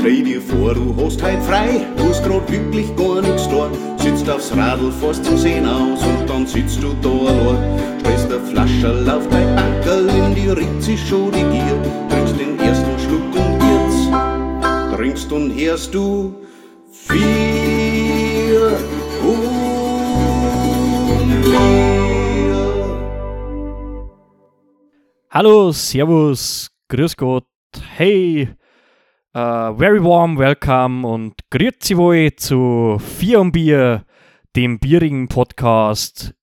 Dreh dir vor, du hast heut frei, du hast grad wirklich gar nix da. Sitzt aufs Radl, fährst zum Sehen aus und dann sitzt du da allein. Stellst der Flasche auf dein Bankerl, in die Ritze schon die Gier. Trinkst den ersten Schluck und jetzt trinkst und hörst du vier und. Hallo, Servus, Grüß Gott, hey, uh, very warm welcome und grüezi wohl zu Vier und Bier, dem bierigen Podcast,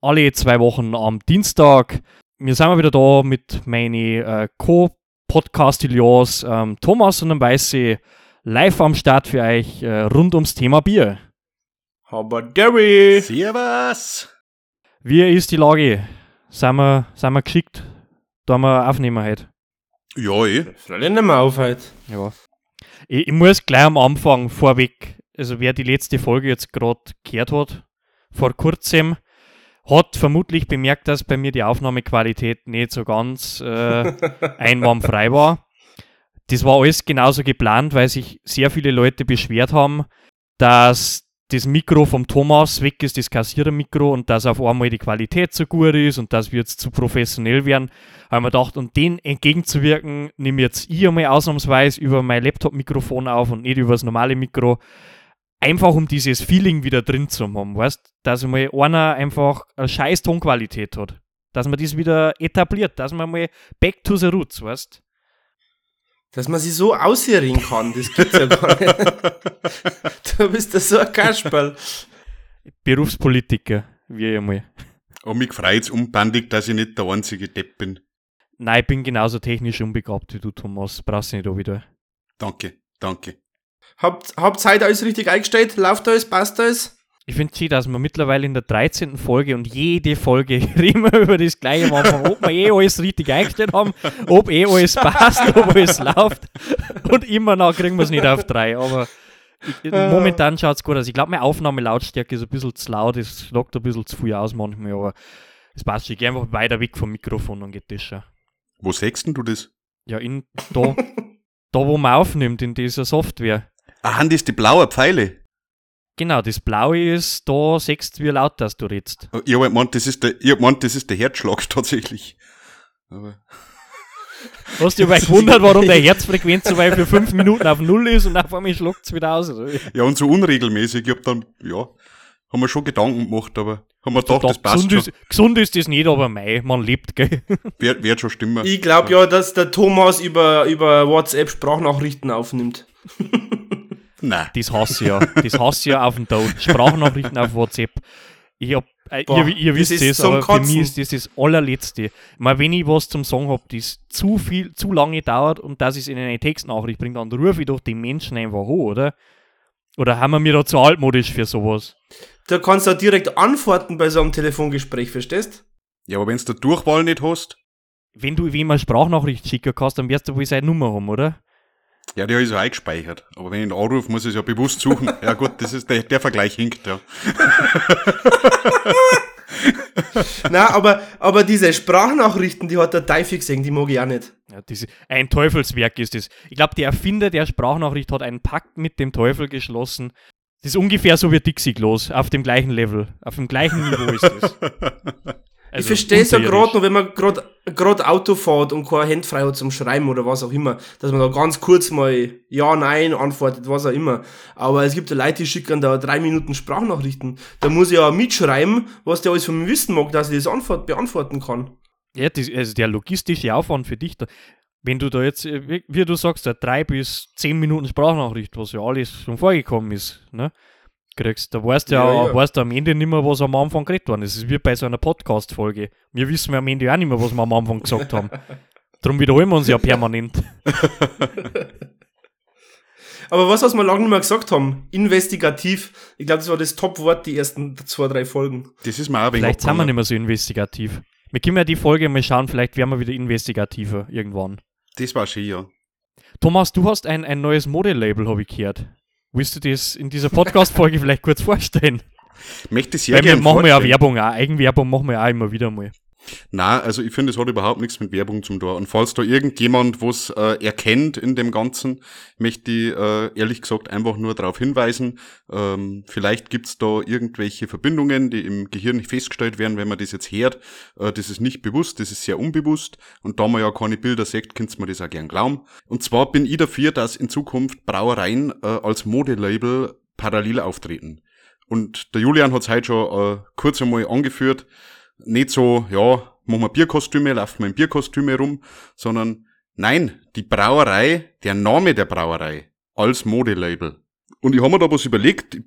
alle zwei Wochen am Dienstag. Wir sind mal wieder da mit meinen uh, Co-Podcastilions ähm, Thomas und dem Weiße live am Start für euch äh, rund ums Thema Bier. Aber Gary! Servus! Wie ist die Lage? Sind wir, sind wir geschickt? Da wir aufnehmen heute. Ja, eh. Freilich nicht mehr auf heute. Ja. Ich, ich muss gleich am Anfang vorweg, also wer die letzte Folge jetzt gerade gehört hat, vor kurzem, hat vermutlich bemerkt, dass bei mir die Aufnahmequalität nicht so ganz äh, einwandfrei war. Das war alles genauso geplant, weil sich sehr viele Leute beschwert haben, dass das Mikro vom Thomas weg ist, das Kassierermikro, und dass auf einmal die Qualität so gut ist und dass wir jetzt zu professionell werden, haben wir gedacht, um dem entgegenzuwirken, nehme jetzt ich einmal ausnahmsweise über mein Laptop-Mikrofon auf und nicht über das normale Mikro. Einfach um dieses Feeling wieder drin zu haben, weißt dass mal einer einfach eine scheiß Tonqualität hat. Dass man das wieder etabliert, dass man mal back to the roots, weißt Dass man sich so ausreden kann, das gibt's ja gar nicht. du bist ja so ein Kasperl. Berufspolitiker, wie einmal. Und mich freut's unbandig, dass ich nicht der einzige Depp bin. Nein, ich bin genauso technisch unbegabt wie du, Thomas. Brauchst du nicht auch wieder. Danke, danke. Habt, habt Zeit alles richtig eingestellt? Läuft alles? Passt alles? Ich finde es dass wir mittlerweile in der 13. Folge und jede Folge reden wir über das gleiche Anfang, ob wir eh alles richtig eingestellt haben, ob eh alles passt, ob alles läuft. Und immer noch kriegen wir es nicht auf drei. Aber ich, momentan schaut es gut aus. Ich glaube, meine Aufnahmelautstärke ist ein bisschen zu laut, es schlagt ein bisschen zu viel aus manchmal, aber es passt schon. Ich gehe einfach weiter weg vom Mikrofon und geht das schon. Wo sechst denn du das? Ja, in, da, da wo man aufnimmt, in dieser Software. Ah, das die blauen Pfeile? Genau, das Blaue ist, da sechst wie laut dass du redst. Oh, Ich hab gemeint, das ist der, ich hab gemeint, das ist der Herzschlag tatsächlich. Aber Hast du dich gewundert, warum der Herzfrequenz so weit für fünf Minuten auf Null ist und auf einmal schluckt es wieder aus? Oder? ja, und so unregelmäßig. Ich hab dann, ja, haben wir schon Gedanken gemacht, aber haben wir gedacht, das passt gesund, schon. ist, gesund ist das nicht, aber mei, man lebt, gell? Wird, wird schon stimmen. Ich glaube ja, dass der Thomas über, über WhatsApp Sprachnachrichten aufnimmt. Nein. Das hasse ich ja. Das hasse ich ja auf dem Tod. Sprachnachrichten auf WhatsApp. Ich hab, äh, Boah, ihr, ihr das wisst es, aber für Kotzen. mich ist das das allerletzte. Mein, wenn ich was zum Sagen hab, das zu viel, zu lange dauert und dass ich es in eine Textnachricht bringe, dann rufe ich doch den Menschen einfach hoch, oder? Oder haben wir mir da zu altmodisch für sowas? Da kannst du auch direkt antworten bei so einem Telefongespräch, verstehst? Ja, aber wenn's der Durchwahl nicht hast, Wenn du wem eine Sprachnachricht schicken kannst, dann wirst du wohl seine Nummer haben, oder? Ja, der ist ja eingespeichert. Aber wenn ich ihn anrufe, muss ich es ja bewusst suchen. ja gut, das ist der, der Vergleich hinkt, ja. Na, aber, aber diese Sprachnachrichten, die hat der Teufel gesehen, die mag ich auch nicht. Ja, diese, ein Teufelswerk ist es. Ich glaube, der Erfinder der Sprachnachricht hat einen Pakt mit dem Teufel geschlossen. Das ist ungefähr so wie Dixie los, auf dem gleichen Level, auf dem gleichen Niveau ist es. ich verstehe es ja gerade noch, wenn man gerade gerade Auto fährt und kein Hand frei hat zum Schreiben oder was auch immer, dass man da ganz kurz mal Ja, Nein antwortet, was auch immer. Aber es gibt ja Leute, die schicken da drei Minuten Sprachnachrichten. Da muss ich ja mitschreiben, was der alles von mir wissen mag, dass ich das antwort beantworten kann. Ja, das, also der logistische Aufwand für dich, da, wenn du da jetzt, äh, wie, wie du sagst, da drei bis zehn Minuten Sprachnachricht, was ja alles schon vorgekommen ist, ne? Kriegst, da weißt du ja, Ja, ja. Weißt du am Ende nicht mehr, was am Anfang geredet worden ist. Es ist wie bei so einer Podcast-Folge. Wir wissen ja am Ende auch nicht mehr, was wir am Anfang gesagt haben. Darum wiederholen wir uns ja permanent. Aber was, was wir lange nicht mehr gesagt haben, investigativ, ich glaube, das war das Top-Wort, die ersten zwei, drei Folgen. Das ist mir auch ein wenig Vielleicht sind wir nicht mehr so investigativ. Wir können ja die Folge mal schauen, vielleicht werden wir wieder investigativer irgendwann. Das war schön, ja. Thomas, du hast ein, ein neues Modelabel, habe ich gehört. Willst du das in dieser Podcast-Folge vielleicht kurz vorstellen? Möchte sehr Weil wir gerne machen wir ja vorstellen. Werbung auch. Eigenwerbung machen wir auch immer wieder mal. Na, also ich finde, es hat überhaupt nichts mit Werbung zum Tor. Und falls da irgendjemand was äh, erkennt in dem Ganzen, möchte ich äh, ehrlich gesagt einfach nur darauf hinweisen, ähm, vielleicht gibt's da irgendwelche Verbindungen, die im Gehirn nicht festgestellt werden, wenn man das jetzt hört. Äh, das ist nicht bewusst, das ist sehr unbewusst. Und da man ja keine Bilder sieht, könnt man das auch gern glauben. Und zwar bin ich dafür, dass in Zukunft Brauereien äh, als Modelabel parallel auftreten. Und der Julian hat's heute schon äh, kurz einmal angeführt, nicht so, ja, machen wir Bierkostüme, laufen wir in Bierkostüme rum, sondern nein, die Brauerei, der Name der Brauerei als Modelabel. Und ich habe mir da was überlegt,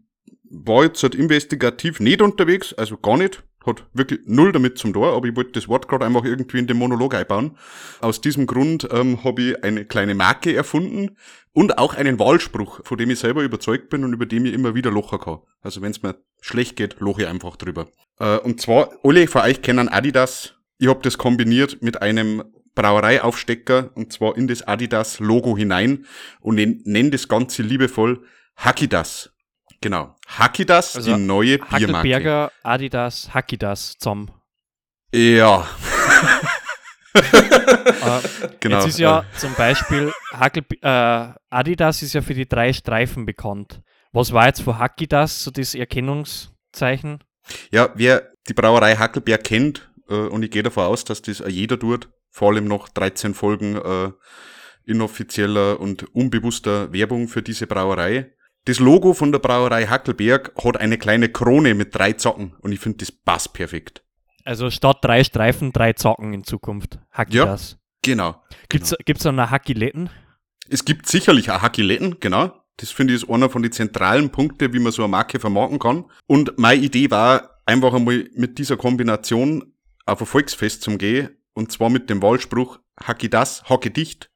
war jetzt halt investigativ nicht unterwegs, also gar nicht, hat wirklich null damit zum Tor, aber ich wollte das Wort gerade einfach irgendwie in den Monolog einbauen. Aus diesem Grund ähm, habe ich eine kleine Marke erfunden und auch einen Wahlspruch, von dem ich selber überzeugt bin und über dem ich immer wieder locher kann. Also wenn es mir schlecht geht, loche ich einfach drüber. Äh, und zwar, alle von euch kennen Adidas. Ich habe das kombiniert mit einem Brauereiaufstecker und zwar in das Adidas-Logo hinein und nenne das Ganze liebevoll Hackidas. Genau. Hackidas, Also die neue Biermarke. Hackelberger, Adidas, Hackidas zusammen. Ja, Äh, genau. Jetzt ist ja zum Beispiel Hackel, äh, Adidas ist ja für die drei Streifen bekannt. Was war jetzt für Hackidas so das Erkennungszeichen? Ja, wer die Brauerei Hackelberg kennt, äh, und ich gehe davon aus, dass das jeder tut, vor allem noch 13 Folgen äh, inoffizieller und unbewusster Werbung für diese Brauerei. Das Logo von der Brauerei Hackelberg hat eine kleine Krone mit drei Zacken und ich finde, das passt perfekt. Also statt drei Streifen, drei Zacken in Zukunft. Hackidas. Genau. Gibt's, genau. gibt's dann noch Hackiletten? Es gibt sicherlich auch Hackiletten, genau. Das finde ich ist einer von den zentralen Punkten, wie man so eine Marke vermarkten kann. Und meine Idee war, einfach einmal mit dieser Kombination auf ein Volksfest zum gehen, und zwar mit dem Wahlspruch, hacki das, hacke dicht,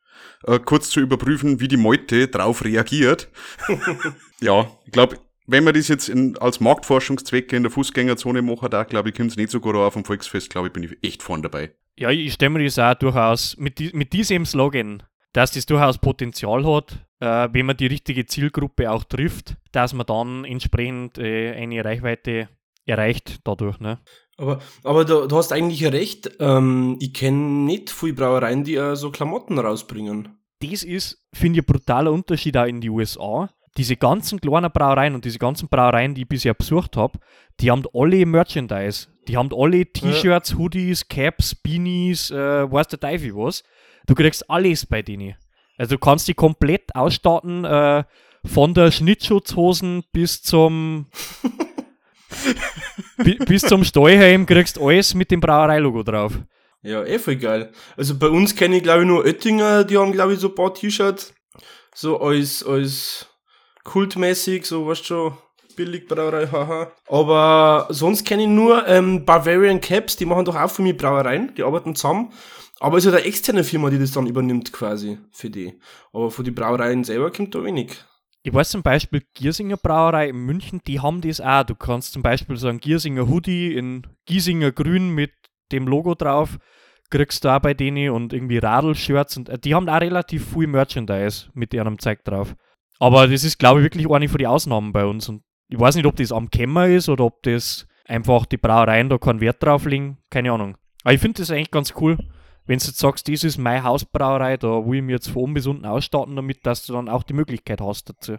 äh, kurz zu überprüfen, wie die Meute drauf reagiert. ja, ich glaube, wenn man das jetzt in, als Marktforschungszwecke in der Fußgängerzone machen da, glaube ich, kommt es nicht so gut auf dem Volksfest, glaube ich, bin ich echt vorne dabei. Ja, ich stelle mir das auch durchaus mit, die, mit diesem Slogan, dass das durchaus Potenzial hat, äh, wenn man die richtige Zielgruppe auch trifft, dass man dann entsprechend äh, eine Reichweite erreicht dadurch. Ne? Aber, aber du, du hast eigentlich recht. Ähm, ich kenne nicht viele Brauereien, die äh, so Klamotten rausbringen. Das ist, finde ich, ein brutaler Unterschied auch in die USA. Diese ganzen kleinen Brauereien und diese ganzen Brauereien, die ich bisher besucht habe, die haben alle Merchandise. Die haben alle T-Shirts, Hoodies, Caps, Beanies, äh, weiß der Teufel was. Du kriegst alles bei denen. Also du kannst die komplett ausstatten, äh, von der Schnittschutzhosen bis zum bis zum Stallheim kriegst alles mit dem Brauereilogo drauf. Ja, eh voll geil. Also bei uns kenne ich glaube ich nur Oettinger, die haben glaube ich so ein paar T-Shirts. So als, als kultmäßig, so weißt du schon, Billigbrauerei, haha. Aber sonst kenne ich nur ähm, Bavarian Caps, die machen doch auch für mich Brauereien, die arbeiten zusammen. Aber es ist halt eine externe Firma, die das dann übernimmt quasi für die. Aber für die Brauereien selber kommt da wenig. Ich weiß zum Beispiel, Giersinger Brauerei in München, die haben das auch. Du kannst zum Beispiel so einen Giersinger Hoodie in Giesinger Grün mit dem Logo drauf, kriegst du auch bei denen und irgendwie Radl-Shirts und äh, die haben auch relativ viel Merchandise mit ihrem Zeug drauf. Aber das ist, glaube ich, wirklich eine von den Ausnahmen bei uns. Und ich weiß nicht, ob das am Kämmer ist oder ob das einfach die Brauereien da keinen Wert drauf legen. Keine Ahnung. Aber ich finde das eigentlich ganz cool, wenn du jetzt sagst, das ist meine Hausbrauerei, da will ich mir jetzt von oben bis unten ausstatten, damit dass du dann auch die Möglichkeit hast dazu.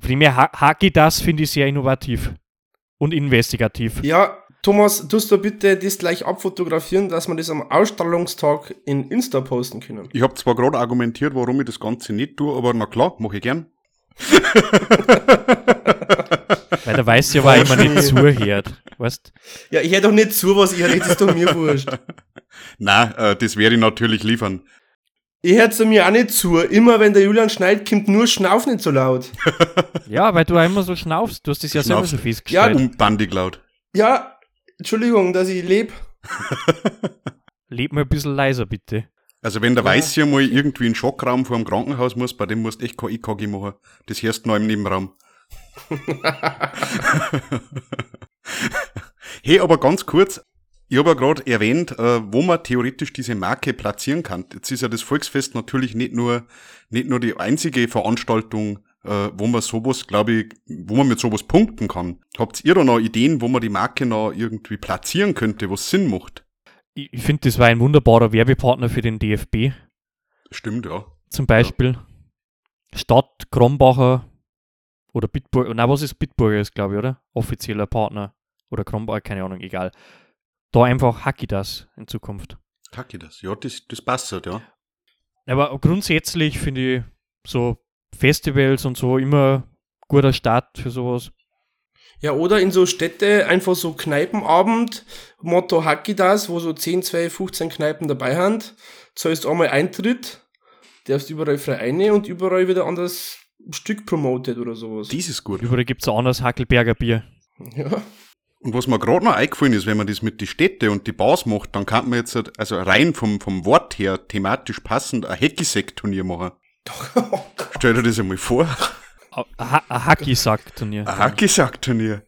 Von dem her, Ha- Haki das finde ich sehr innovativ und investigativ. Ja, Thomas, tust du bitte das gleich abfotografieren, dass wir das am Ausstrahlungstag in Insta posten können. Ich habe zwar gerade argumentiert, warum ich das Ganze nicht tue, aber na klar, mache ich gern. Weil der weiß ja, weil immer nicht zuhört. Weißt Ja, ich hätte doch nicht zu, was ich hätte, das ist doch mir wurscht. Na, äh, das werde ich natürlich liefern. Ich hätte mir auch nicht zu. Immer wenn der Julian schneit, kommt nur Schnauf nicht so laut. Ja, weil du auch immer so schnaufst. Du hast das ja selber Schnaufst. schon festgestellt. Ja, Unbandig laut. Ja, Entschuldigung, dass ich lebe. Leb mal ein bisschen leiser, bitte. Also wenn der Weiße mal irgendwie in den Schockraum vor dem Krankenhaus muss, bei dem musst du echt kein EKG machen. Das hörst du noch im Nebenraum. hey, aber ganz kurz, ich habe ja gerade erwähnt, äh, wo man theoretisch diese Marke platzieren kann. Jetzt ist ja das Volksfest natürlich nicht nur, nicht nur die einzige Veranstaltung, äh, wo man sowas, glaube ich, wo man mit sowas punkten kann. Habt ihr da noch Ideen, wo man die Marke noch irgendwie platzieren könnte, was Sinn macht? ich, finde, das war ein wunderbarer Werbepartner für den DFB. Stimmt, ja. Zum Beispiel. Stadt Krombacher oder Bitburger. Na, was ist Bitburger ist, glaube ich, oder? Offizieller Partner. Oder Krombacher, keine Ahnung, egal. Da einfach hacke ich das in Zukunft. Kacke das. Ja, das, das passt halt, ja. Aber grundsätzlich finde ich so Festivals und so immer guter Start für sowas. Ja, oder in so Städte einfach so Kneipenabend, Motto Hacki das, wo so 10, 12, 15 Kneipen dabei sind. Zahlst einmal Eintritt, darfst überall frei eine und überall wieder anderes Stück promotet oder sowas. Das ist gut. Überall gibt es ein anderes Hackelberger Bier. Ja. Und was mir gerade noch eingefallen ist, wenn man das mit die Städte und die Bars macht, dann kann man jetzt, halt- also rein vom, vom Wort her, thematisch passend, ein Hackisek-Turnier machen. Stell dir das einmal vor. Ein Ha- ein Hackisack-Turnier. Ein Hackisack-Turnier.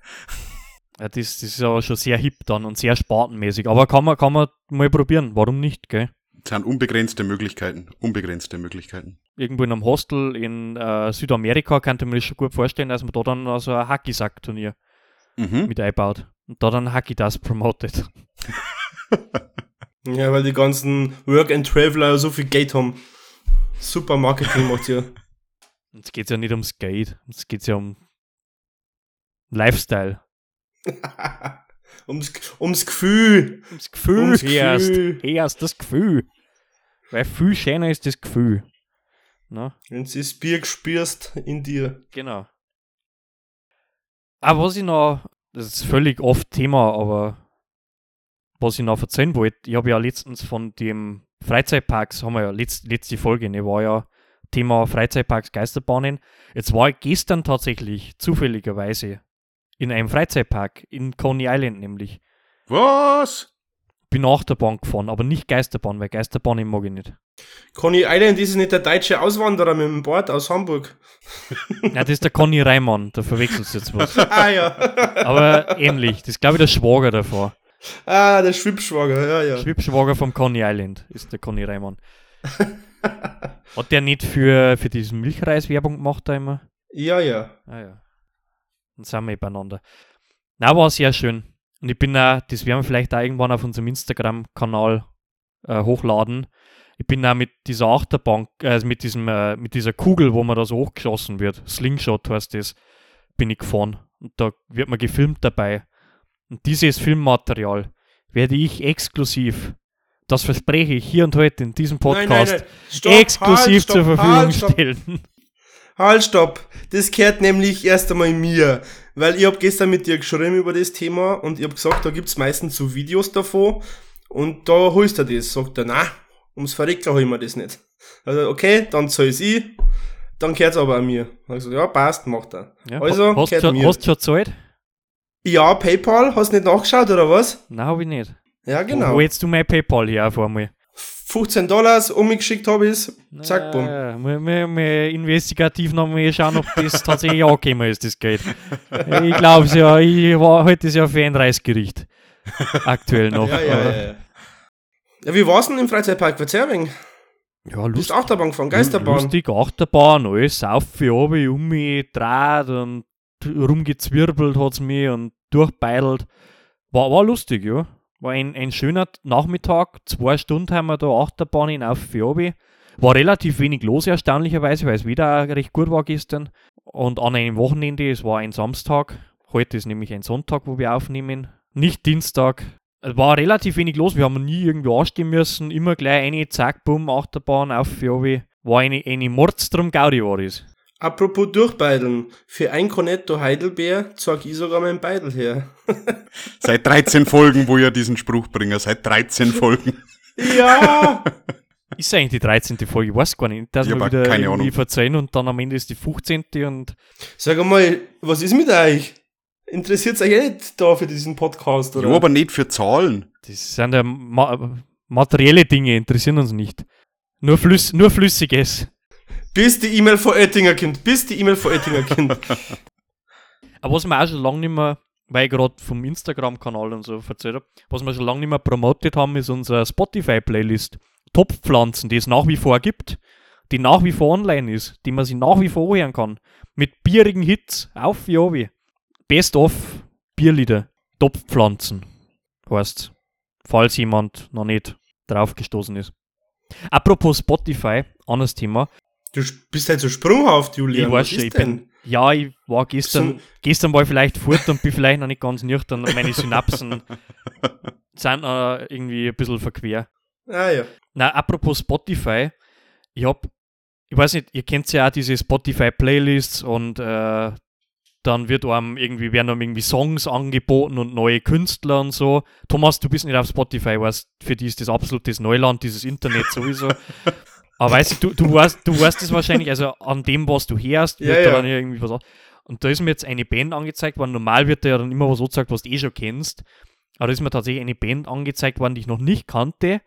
Ja, das, das ist aber schon sehr hip dann und sehr spartenmäßig. Aber kann man, kann man mal probieren. Warum nicht, gell? Das sind unbegrenzte Möglichkeiten. Unbegrenzte Möglichkeiten. Irgendwo in einem Hostel in äh, Südamerika könnte man das schon gut vorstellen, dass man da dann so ein Hackisack-Turnier Mhm. mit einbaut. Und da dann Hacki das promotet. ja, weil die ganzen Work and Traveler so viel Geld haben. Super Marketing macht ihr. Jetzt geht es ja nicht ums Geld. Jetzt geht es ja um Lifestyle. ums, ums Gefühl. Ums Gefühl. Ums erst. Gefühl. Erst das Gefühl. Weil viel schöner ist das Gefühl. Na, Wenn du das Bier spürst in dir. genau. Aber was ich noch, das ist völlig oft Thema, aber was ich noch erzählen wollte, ich habe ja letztens von dem Freizeitparks, haben wir ja letzt, letzte Folge, ne, war ja Thema Freizeitparks, Geisterbahnen. Jetzt war ich gestern tatsächlich zufälligerweise in einem Freizeitpark in Coney Island nämlich. Was? Bin Achterbahn gefahren, aber nicht Geisterbahn, weil Geisterbahn mag ich nicht. Conny Island ist nicht der deutsche Auswanderer mit dem Board aus Hamburg. Ja, das ist der Conny Reimann, da verwechselst du jetzt was. ah ja. Aber ähnlich, das ist glaube ich der Schwager davor. ah, der Schwibschwager, ja, ja. Schwibschwager vom Coney Island ist der Conny Reimann. Hat der nicht für, für diesen Milchreis Werbung gemacht da immer? Ja, ja. Ah ja. Dann sind wir eh beieinander. Na, war sehr schön. Und ich bin auch, das werden wir vielleicht auch irgendwann auf unserem Instagram-Kanal äh, hochladen. Ich bin auch mit dieser Achterbahn, äh, mit, diesem, äh, mit dieser Kugel, wo man da so hochgeschossen wird, Slingshot heißt das, bin ich gefahren. Und da wird man gefilmt dabei. Und dieses Filmmaterial werde ich exklusiv, das verspreche ich hier und heute in diesem Podcast, Stopp, exklusiv halt, stopp, zur Verfügung halt, stellen. Halt, stopp. Das gehört nämlich erst einmal mir. Weil ich hab gestern mit dir geschrieben über das Thema und ich hab gesagt, da gibt's meistens so Videos davon und da holst du das. Sagt er, na, ums Verrecken hol ich mir das nicht. Also, okay, dann zahl's ich, dann gehört's aber an mir. Also, ja, passt, macht er. Ja, Also, hast, gehört schon, mir. hast schon gezahlt? Ja, PayPal, hast du nicht nachgeschaut oder was? Nein, habe ich nicht. Ja, Wo genau. jetzt du mein PayPal hier auf einmal? 15 Dollars umgeschickt habe ich's, zack, bumm. Ja, wir, wir, wir investigativ nochmal schauen, ob das tatsächlich angekommen ist, das Geld. Ich glaube es ja, ich war heute ist ja für ein Reisgericht. Aktuell noch. Ja, ja, ja, ja. Wie war's denn im Freizeitpark? Wenig. Ja, Du bist lustig. Achterbahn gefahren, Geisterbahn. Lustig, Achterbahn, alles auf, um mich dreht und rumgezwirbelt hat es mich und durchbeidelt. War, war lustig, ja. War ein, ein schöner Nachmittag, zwei Stunden haben wir da Achterbahn in auf War relativ wenig los, erstaunlicherweise, weil es wieder recht gut war gestern. Und an einem Wochenende, es war ein Samstag, heute ist nämlich ein Sonntag, wo wir aufnehmen, nicht Dienstag. Es war relativ wenig los, wir haben nie irgendwie anstehen müssen, immer gleich eine, zack, bumm, Achterbahn auf War eine, eine Mordstrom Gaudi war das. Apropos durchbeideln. Für ein Cornetto Heidelbeer zeig ich sogar mein Beidel her. Seit 13 Folgen, wo ihr diesen Spruch bringt. Seit 13 Folgen. Ja! Ist eigentlich die 13. Folge, ich weiß gar nicht, dass Ich wir wieder keine irgendwie Ahnung. verzeihen und dann am Ende ist die 15. und Sag mal, was ist mit euch? Interessiert's euch eh nicht da für diesen Podcast, oder? Ja, aber nicht für Zahlen. das sind ja ma materielle Dinge, interessieren uns nicht. Nur, Flüss nur Flüssiges. Bis die E-Mail von Oettinger kommt. Bis die E-Mail von Oettinger kommt. Aber was wir auch schon lange nicht mehr, weil ich gerade vom Instagram-Kanal und so erzählt habe, was wir schon lange nicht mehr promotet haben, ist unsere Spotify-Playlist. Top-Pflanzen, die es nach wie vor gibt, die nach wie vor online ist, die man sich nach wie vor hören kann. Mit bierigen Hits, auf wie obi. Best of Bierlieder. Top-Pflanzen. Heißt falls jemand noch nicht drauf gestoßen ist. Apropos Spotify, anderes Thema. Du bist halt so sprunghaft, Julian. Ich weiß schon, ich bin, ja, ich war gestern, So- gestern war ich vielleicht fort und bin vielleicht noch nicht ganz nüchtern meine Synapsen sind äh, irgendwie ein bisschen verquer. Ah ja. Na, apropos Spotify, ich hab, ich weiß nicht, ihr kennt ja auch diese Spotify-Playlists und äh, dann wird einem irgendwie, werden einem irgendwie Songs angeboten und neue Künstler und so. Thomas, du bist nicht auf Spotify, weißt, für die ist das absolutes Neuland, dieses Internet sowieso. Aber weißt du, du, du weißt, du weißt es wahrscheinlich, also an dem, was du hörst, wird Ja, da ja. dann irgendwie was. Und da ist mir jetzt eine Band angezeigt worden. Normal wird da ja dann immer was so gesagt, was du eh schon kennst. Aber da ist mir tatsächlich eine Band angezeigt worden, die ich noch nicht kannte.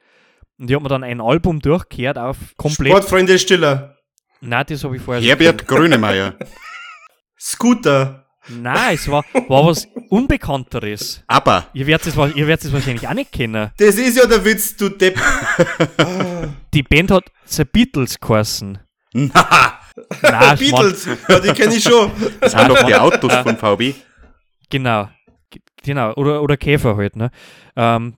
Und die hat mir dann ein Album durchgehört auf komplett. Sportfreunde Stiller. Nein, das habe ich vorher schon Herbert Grönemeyer. Scooter. Nein, es war, war was Unbekannteres. Aber Ihr werdet es wa- ihr werdet es wahrscheinlich auch nicht kennen. Das ist ja der Witz, du Depp. Die Band hat The Beatles geheißen. na, Nein. Beatles. Ja, die kenne ich schon. das sind doch die Autos von VW. Genau. Genau. Oder, oder Käfer halt, ne? Ähm,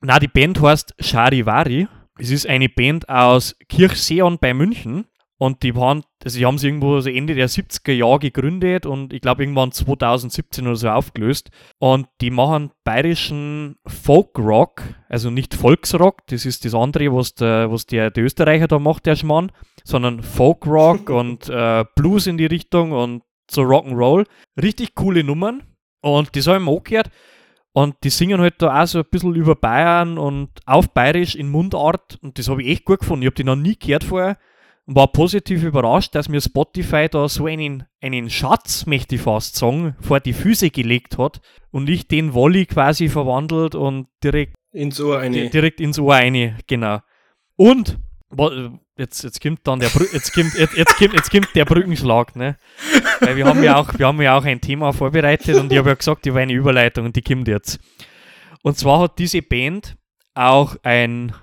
na, die Band heißt Charivari. Es ist eine Band aus Kirchseon bei München. Und die waren, also die haben sie irgendwo so Ende der 70er Jahre gegründet und ich glaube irgendwann 2017 oder so aufgelöst. Und die machen bayerischen Folkrock, also nicht Volksrock, das ist das andere, was der, was der, der Österreicher da macht, der Schmarrn, sondern Folkrock und äh, Blues in die Richtung und so Rock'n'Roll. Richtig coole Nummern. Und das habe ich mir angehört. Und die singen halt da auch so ein bisschen über Bayern und auf Bayerisch in Mundart. Und das habe ich echt gut gefunden. Ich habe die noch nie gehört vorher. War positiv überrascht, dass mir Spotify da so einen, einen Schatz, möchte ich fast sagen, vor die Füße gelegt hat. Und ich den Wolli quasi verwandelt und direkt Ins Ohr eine. direkt ins Ohr rein, genau. Und jetzt, jetzt kommt dann der Brü jetzt kommt, jetzt, jetzt, kommt, jetzt kommt der Brückenschlag, ne? Weil wir haben ja auch, wir haben ja auch ein Thema vorbereitet und ich habe ja gesagt, ich war eine Überleitung und die kommt jetzt. Und zwar hat diese Band auch ein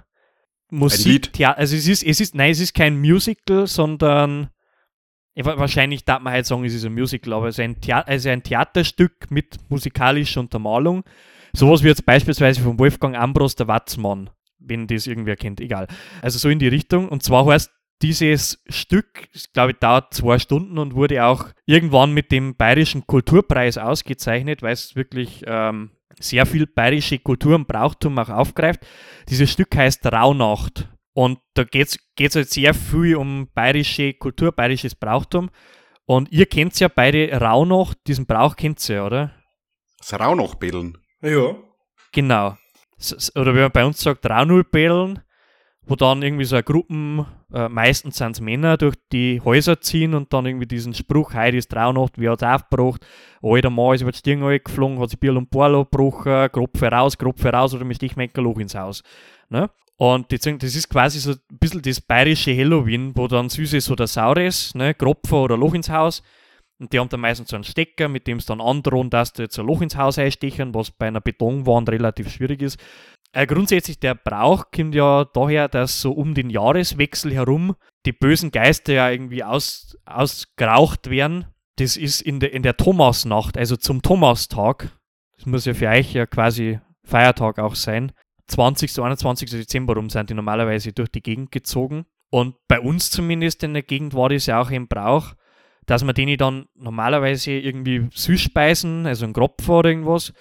Musik, also es ist, es ist, nein, es ist kein Musical, sondern wahrscheinlich darf man halt sagen, es ist ein Musical, aber es ist ein, Thea also ein Theaterstück mit musikalischer Untermalung. Sowas wie jetzt beispielsweise von Wolfgang Ambros der Watzmann, wenn das irgendwer kennt, egal. Also so in die Richtung. Und zwar heißt dieses Stück, ich glaube, dauert zwei Stunden und wurde auch irgendwann mit dem Bayerischen Kulturpreis ausgezeichnet, weil es wirklich ähm, sehr viel bayerische Kultur und Brauchtum auch aufgreift. Dieses Stück heißt Rauhnacht. Und da geht es halt sehr viel um bayerische Kultur, bayerisches Brauchtum. Und ihr kennt ja beide Rauhnacht, diesen Brauch kennt ihr ja, oder? Das Raunochbädeln. Ja. Genau. Oder wie man bei uns sagt, Raunulbällen, wo dann irgendwie so eine Gruppen, äh, meistens sind es Männer, durch die Häuser ziehen und dann irgendwie diesen Spruch, heute ist Raunacht, wie hat es aufgebracht, alter Mann ist über die Stirn geflogen, hat sich Bier und Porlo gebrochen, Kropf heraus, Kropf heraus oder mit Stichmecker Loch ins Haus. Ne? Und das ist quasi so ein bisschen das bayerische Halloween, wo dann Süßes oder Saures, ne, Kropfer oder Loch ins Haus, und die haben dann meistens so einen Stecker, mit dem sie dann androhen, dass die jetzt ein Loch ins Haus einstechen, was bei einer Betonwand relativ schwierig ist. Äh, grundsätzlich der Brauch kommt ja daher, dass so um den Jahreswechsel herum die bösen Geister ja irgendwie aus, ausgeraucht werden. Das ist in der, in der Thomasnacht, also zum Thomastag. Das muss ja für euch ja quasi Feiertag auch sein. 20. 21. Dezember rum sind die normalerweise durch die Gegend gezogen. Und bei uns zumindest in der Gegend war das ja auch ein Brauch, dass man denen dann normalerweise irgendwie Süßspeisen, also ein Kropf oder irgendwas,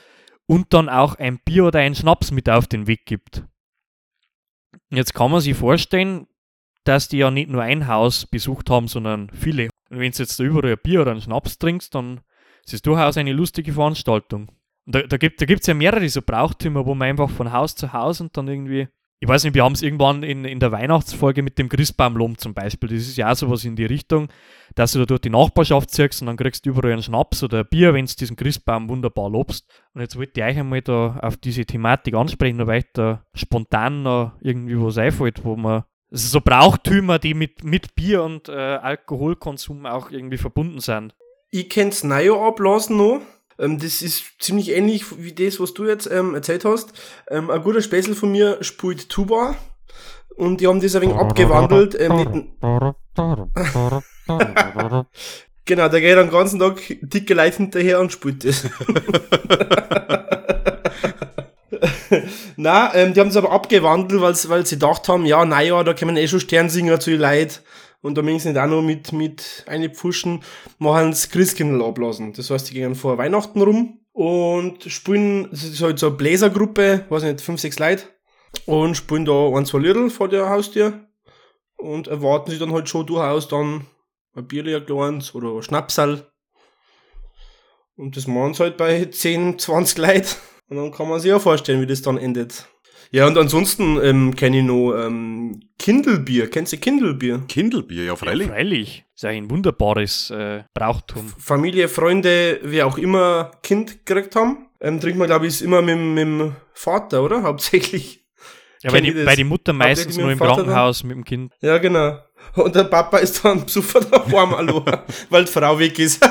und dann auch ein Bier oder einen Schnaps mit auf den Weg gibt. Jetzt kann man sich vorstellen, dass die ja nicht nur ein Haus besucht haben, sondern viele. Und wenn du jetzt da überall ein Bier oder einen Schnaps trinkst, dann ist es durchaus eine lustige Veranstaltung. Und da, da gibt es ja mehrere so Brauchtümer, wo man einfach von Haus zu Haus und dann irgendwie ich weiß nicht, wir haben es irgendwann in, in der Weihnachtsfolge mit dem Christbaumlom zum Beispiel. Das ist ja auch sowas in die Richtung, dass du da durch die Nachbarschaft ziehst und dann kriegst du überall einen Schnaps oder ein Bier, wenn du diesen Christbaum wunderbar lobst. Und jetzt wollte ich euch einmal da auf diese Thematik ansprechen, weil da spontan noch irgendwie was einfällt, wo man also so Brauchtümer, die mit, mit Bier und äh, Alkoholkonsum auch irgendwie verbunden sind. Ich kenn's Nayo ablassen noch. Ähm, das ist ziemlich ähnlich wie das, was du jetzt ähm, erzählt hast. Ähm, ein guter Späßel von mir spielt Tuba. Und die haben das ein wenig abgewandelt. Ähm, genau, der geht den ganzen Tag dicke Leute hinterher und spielt das. Na, ähm, die haben es aber abgewandelt, weil sie gedacht haben, ja, naja, da kommen eh schon Sternsinger zu den Leid und da müssen sie auch noch mit, mit eine Pfuschen, machen sie Christkindl ablassen. Das heißt, die gehen vor Weihnachten rum und spielen, das ist halt so eine Bläsergruppe, weiß nicht, fünf, sechs Leute und spielen da ein, zwei Lidl vor der Haustür und erwarten sie dann halt schon durchaus dann ein Bierli, oder ein Schnapsal. Und das machen sie halt bei 10, 20 Leuten. Und dann kann man sich ja vorstellen, wie das dann endet. Ja, und ansonsten ähm, kenne ich noch ähm, Kindelbier. Kennst du Kindelbier? Kindelbier, ja, freilich. Freilich. Ist ja ein wunderbares äh, Brauchtum. Familie, Freunde, wer auch immer Kind gekriegt haben. Ähm, trinkt man, glaube ich, ist immer mit, mit dem Vater, oder? Hauptsächlich. Ja, weil Kenn die, das? die Mutter meistens nur im Vater dann? Krankenhaus mit dem Kind. Ja, genau. Und der Papa ist dann besoffen daheim, hallo, weil die Frau weg ist.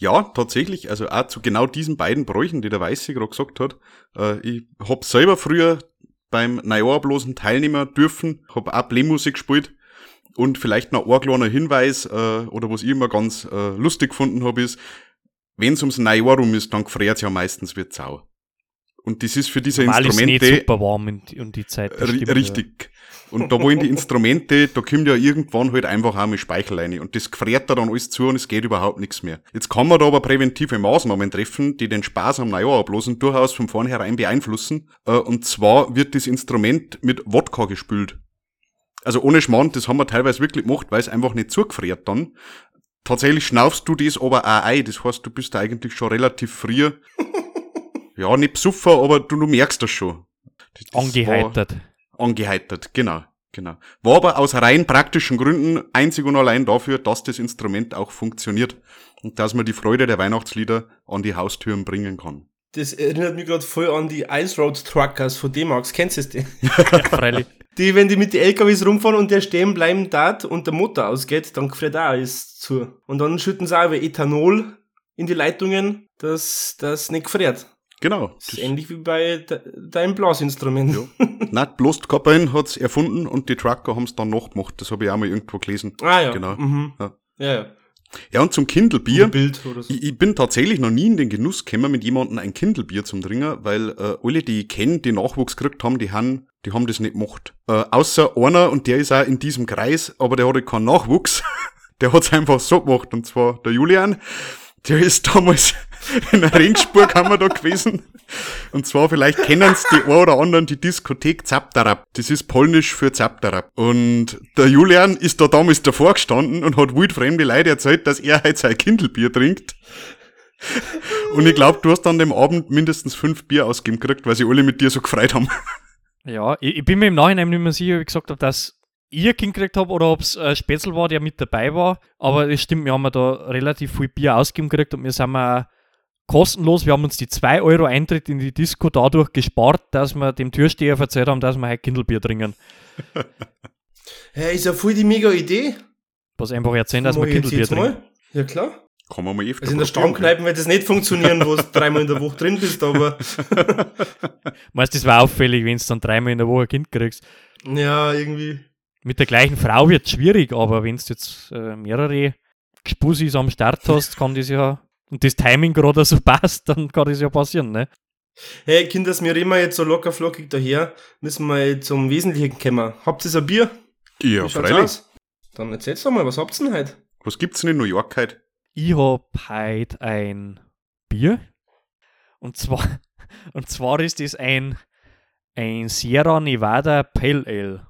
Ja, tatsächlich, also auch zu genau diesen beiden Bräuchen, die der Weiße gerade gesagt hat. Äh, ich hab selber früher beim Neujahrablosen teilnehmen dürfen, hab auch Playmusik gespielt. Und vielleicht noch ein kleiner Hinweis, äh, oder was ich immer ganz äh, lustig gefunden habe, ist, wenn's ums Neujahr rum ist, dann gefriert's ja meistens wie Sau. Und das ist für diese Mal ist nicht Instrumente super warm um die Zeit. das ri- stimmt, ja. Und da wollen die Instrumente, da kommt ja irgendwann halt einfach auch mit Speichel rein. Und das gefriert da dann alles zu und es geht überhaupt nichts mehr. Jetzt kann man da aber präventive Maßnahmen treffen, die den Spaß am Neujahr ablosen, durchaus von vornherein beeinflussen. Äh, Und zwar wird das Instrument mit Wodka gespült. Also ohne Schmarrn, das haben wir teilweise wirklich gemacht, weil es einfach nicht zugefriert dann. Tatsächlich schnaufst du das aber auch ein. Das heißt, du bist da eigentlich schon relativ früh, ja, nicht besoffen, aber du, du merkst das schon. Das- das war- Angeheitert. genau, genau. War aber aus rein praktischen Gründen einzig und allein dafür, dass das Instrument auch funktioniert und dass man die Freude der Weihnachtslieder an die Haustüren bringen kann. Das erinnert mich gerade voll an die Ice Road Truckers von D-Max. Kennst du die? Ja, freilich. Die, wenn die mit den LKWs rumfahren und der stehen bleiben dort und der Motor ausgeht, dann gefriert auch alles zu. Und dann schütten sie auch über Ethanol in die Leitungen, dass das nicht gefriert. Genau. Das ist ähnlich wie bei de deinem Blasinstrument. Nicht bloß die Kapellen hat's erfunden und die Trucker haben's dann nachgemacht. Das habe ich auch mal irgendwo gelesen. Ah ja. Genau. Mhm. Ja. Ja, ja. Ja, und zum Bier. Kindlebier. So. Ich, ich bin tatsächlich noch nie in den Genuss gekommen, mit jemandem ein Kindelbier zum Trinken, weil äh, alle, die ich kenne, die Nachwuchs gekriegt haben, die haben, die haben das nicht gemacht. Äh, außer einer, und der ist auch in diesem Kreis, aber der hatte keinen Nachwuchs. Der hat's einfach so gemacht, und zwar der Julian. Der ist damals in der Ringsburg haben wir da gewesen. Und zwar, vielleicht kennen Sie die ein oder anderen die Diskothek Zaptarab. Das ist polnisch für Zaptarab. Und der Julian ist da damals davor gestanden und hat wildfremde Leute erzählt, dass er halt sein Kindelbier trinkt. Und ich glaube, du hast an dem Abend mindestens fünf Bier ausgegeben gekriegt, weil sie alle mit dir so gefreut haben. Ja, ich, ich bin mir im Nachhinein nicht mehr sicher, wie gesagt habe, dass ich ein Kind gekriegt habe oder ob es äh, Spätzl war, der mit dabei war. Aber es stimmt, wir haben da relativ viel Bier ausgegeben gekriegt und wir sind auch kostenlos. Wir haben uns die 2 Euro Eintritt in die Disco dadurch gespart, dass wir dem Türsteher erzählt haben, dass wir halt Kindelbier trinken. Hä, ist ja voll die mega Idee. Was einfach erzählen, dass wir Kindelbier trinken. mal. Ja, klar. Kann man mal öfter Also in der. Stammkneipe wird das nicht funktionieren, wo du dreimal in der Woche drin bist, aber Meinst das war auffällig, wenn du dann dreimal in der Woche ein Kind kriegst. ja, irgendwie. Mit der gleichen Frau wird es schwierig, aber wenn du jetzt äh, mehrere Gspusis am Start hast, kann das ja, und das Timing gerade so passt, dann kann das ja passieren, ne? Hey, Kinders, wir reden mal jetzt so locker flockig daher. Müssen wir zum Wesentlichen kommen. Habt ihr so ein Bier? Ja, Wie freilich. aus? Dann erzähl's doch mal, was habt ihr denn heute? Was gibt's denn in New York heute? Ich hab heute ein Bier. Und zwar, und zwar ist es ein, ein Sierra Nevada Pale Ale.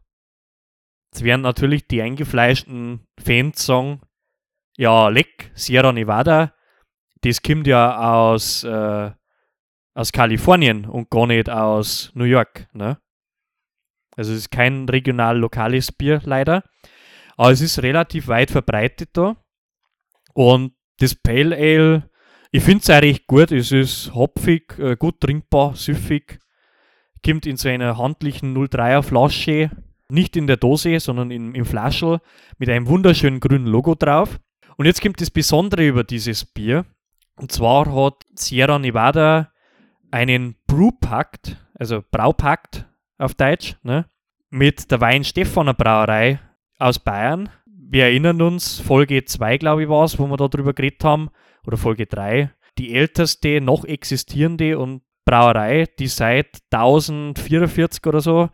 Jetzt werden natürlich die eingefleischten Fans sagen, ja, leck, Sierra Nevada, das kommt ja aus, äh, aus Kalifornien und gar nicht aus New York. Ne? Also es ist kein regional-lokales Bier leider, aber es ist relativ weit verbreitet da. Und das Pale Ale, ich finde es eigentlich gut. Es ist hopfig, äh, gut trinkbar, süffig. Kommt in so einer handlichen 03er Flasche. Nicht in der Dose, sondern in, im Flaschel mit einem wunderschönen grünen Logo drauf. Und jetzt kommt das Besondere über dieses Bier. Und zwar hat Sierra Nevada einen Brewpakt, also Braupakt auf Deutsch, ne, mit der Wein Stefaner Brauerei aus Bayern. Wir erinnern uns, Folge 2, glaube ich, war es, wo wir da drüber geredet haben, oder Folge 3. Die älteste noch existierende und Brauerei, die seit 1044 oder so,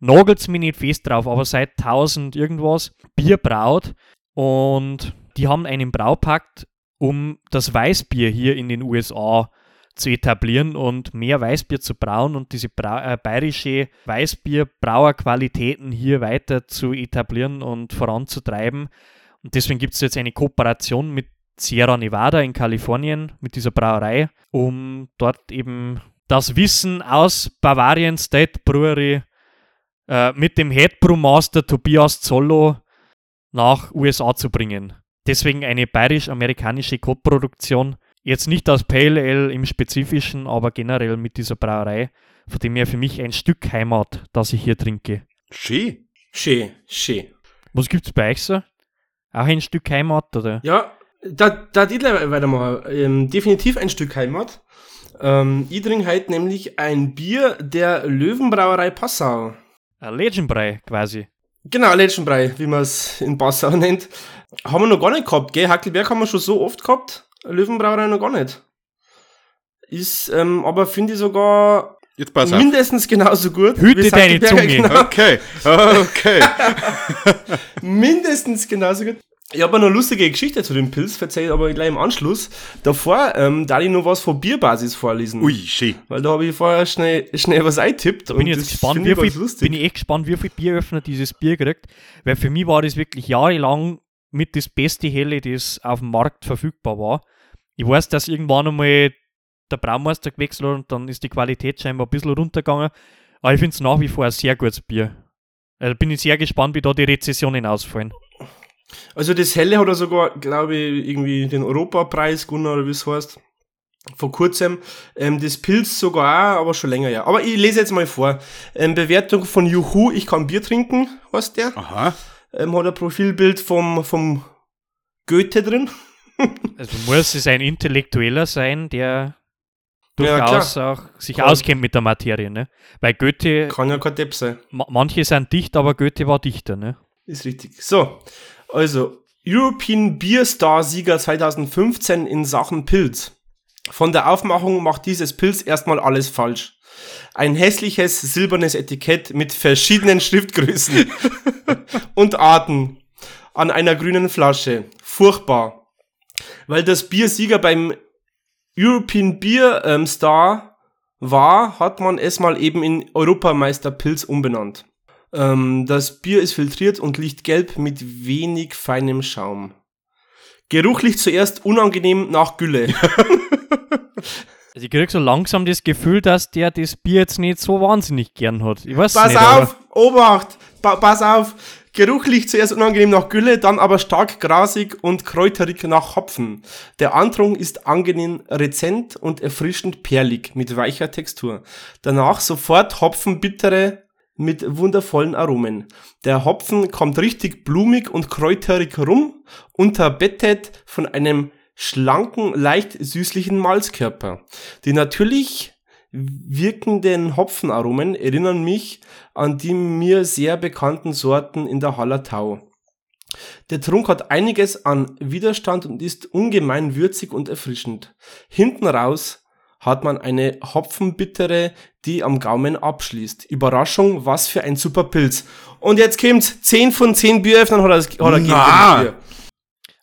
nagelt's mir nicht fest drauf, aber seit 1000 irgendwas Bier braut und die haben einen Braupakt, um das Weißbier hier in den USA zu etablieren und mehr Weißbier zu brauen und diese Bra äh, bayerische Weißbierbrauerqualitäten hier weiter zu etablieren und voranzutreiben. Und deswegen gibt es jetzt eine Kooperation mit Sierra Nevada in Kalifornien, mit dieser Brauerei, um dort eben das Wissen aus Bavarian State Brewery äh, mit dem Head Brewmaster Tobias Zollo nach USA zu bringen. Deswegen eine bayerisch-amerikanische Kotproduktion. Jetzt nicht aus Pale Ale im Spezifischen, aber generell mit dieser Brauerei, von dem her für mich ein Stück Heimat, das ich hier trinke. Schön. Schön, schön. Was gibt's bei euch so? Auch ein Stück Heimat, oder? Ja, da, da die weitermachen. Ähm, definitiv ein Stück Heimat. Ähm, ich trinke heute nämlich ein Bier der Löwenbrauerei Passau. Ein Legendbrei quasi. Genau, Legendbrei, wie man es in Passau nennt. Haben wir noch gar nicht gehabt, gell? Hackelberg haben wir schon so oft gehabt, Löwenbrauerei noch gar nicht. Ist, ähm, aber finde ich sogar Jetzt pass auf. mindestens genauso gut. Hüte deine Zunge. Genau, Okay, okay. mindestens genauso gut. Ich habe noch eine lustige Geschichte zu dem Pilz erzählt, aber gleich im Anschluss. Davor, ähm, da ich noch was von Bierbasis vorlesen. Ui, schön. Weil da habe ich vorher schnell, schnell was eingetippt. Bin ich jetzt gespannt, wie viel, bin ich echt gespannt, wie viel Bieröffner dieses Bier kriegt. Weil für mich war das wirklich jahrelang mit das beste Helle, das auf dem Markt verfügbar war. Ich weiß, dass irgendwann einmal der Braumeister gewechselt hat und dann ist die Qualität scheinbar ein bisschen runtergegangen. Aber ich finde es nach wie vor ein sehr gutes Bier. Also bin ich sehr gespannt, wie da die Rezessionen ausfallen. Also das Helle hat er sogar, glaube ich, irgendwie den Europapreis gewonnen, oder wie es heißt. Vor kurzem. Ähm, das Pilz sogar auch, aber schon länger, ja. Aber ich lese jetzt mal vor. Ähm, Bewertung von Juhu, ich kann Bier trinken, heißt der. Aha. Ähm, hat ein Profilbild vom, vom Goethe drin. Also muss es ein Intellektueller sein, der Ja, durchaus auch sich Kann- auskennt mit der Materie, ne? Weil Goethe, Kann ja kein Depp sein. ma manche sind dicht, aber Goethe war Dichter, ne? Ist richtig. So, also European Beer Star Sieger 2015 in Sachen Pilz. Von der Aufmachung macht dieses Pilz erstmal alles falsch. Ein hässliches silbernes Etikett mit verschiedenen Schriftgrößen und Arten an einer grünen Flasche. Furchtbar. Weil das Biersieger beim European Beer ähm, Star war, hat man es mal eben in Europameister Pilz umbenannt. Ähm, das Bier ist filtriert und lichtgelb mit wenig feinem Schaum. Geruchlich zuerst unangenehm nach Gülle. Also ich krieg so langsam das Gefühl, dass der das Bier jetzt nicht so wahnsinnig gern hat. Ich weiß Pass nicht, auf, Obacht, pa pass auf. Geruchlich zuerst unangenehm nach Gülle, dann aber stark grasig und kräuterig nach Hopfen. Der Antrunk ist angenehm rezent und erfrischend perlig mit weicher Textur. Danach sofort Hopfenbittere mit wundervollen Aromen. Der Hopfen kommt richtig blumig und kräuterig rum, unterbettet von einem schlanken, leicht süßlichen Malzkörper. Die natürlich wirkenden Hopfenaromen erinnern mich an die mir sehr bekannten Sorten in der Hallertau. Der Trunk hat einiges an Widerstand und ist ungemein würzig und erfrischend. Hinten raus hat man eine Hopfenbittere, die am Gaumen abschließt. Überraschung, was für ein super Pilz. Und jetzt kommt's, 10 von 10 Bieröffnern hat er, hat er Na. Bier.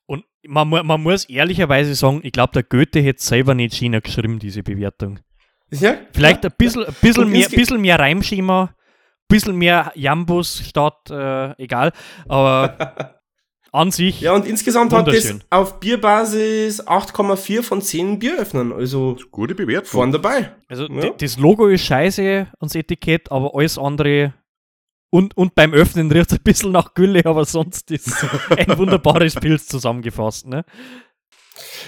Und man, man muss ehrlicherweise sagen, ich glaube, der Goethe hätte selber nicht schöner geschrieben, diese Bewertung. Ja? Vielleicht ein bisschen, ein bisschen, mehr, bisschen mehr Reimschema, ein bisschen mehr Jambus statt, äh, egal. Aber an sich, Ja, und insgesamt hat das Wunderschön. auf Bierbasis 8,4 von 10 Bieröffnern. Also Gute Bewertung. vorn dabei. also Ja. das Logo ist scheiße, das Etikett, aber alles andere. Und, und beim Öffnen riecht es ein bisschen nach Gülle, aber sonst ist ein wunderbares Pilz zusammengefasst. Ne?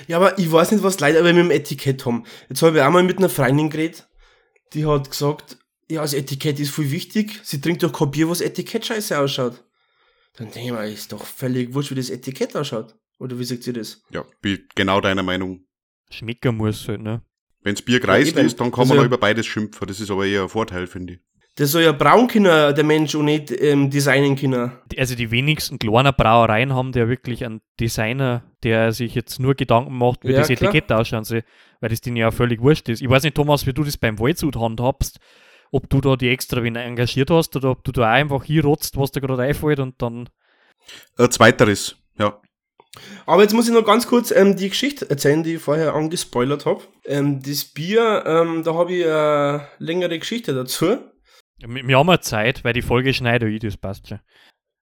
Ja, aber ich weiß nicht, was Leute aber mit dem Etikett haben. Jetzt habe ich auch mal mit einer Freundin geredet, die hat gesagt, ja, das Etikett ist voll wichtig. Sie trinkt doch kein Bier, wo das Etikett scheiße ausschaut. Dann denke ich mir, ist doch völlig wurscht, wie das Etikett ausschaut. Oder wie sagt ihr das? Ja, bin genau deiner Meinung. Schmecken muss halt, ne? Wenn's Bier kreist eben. ist, dann kann Also- man da über beides schimpfen. Das ist aber eher ein Vorteil, finde ich. Das soll ja braun können, der Mensch, und nicht ähm, designen können. Die- Also die wenigsten kleinen Brauereien haben ja wirklich einen Designer, der sich jetzt nur Gedanken macht, wie Ja, das klar. Etikett ausschauen soll, weil das denen ja völlig wurscht ist. Ich weiß nicht, Thomas, wie du das beim Waldsud handhabst, ob du da die extra wen engagiert hast oder ob du da einfach hier rotzt, was dir gerade einfällt und dann Äh, zweiteres, ja. Aber jetzt muss ich noch ganz kurz ähm, die Geschichte erzählen, die ich vorher angespoilert habe. Ähm, das Bier, ähm, da habe ich eine längere Geschichte dazu. wir wir haben ja Zeit, weil die Folge schneide ich, das passt schon.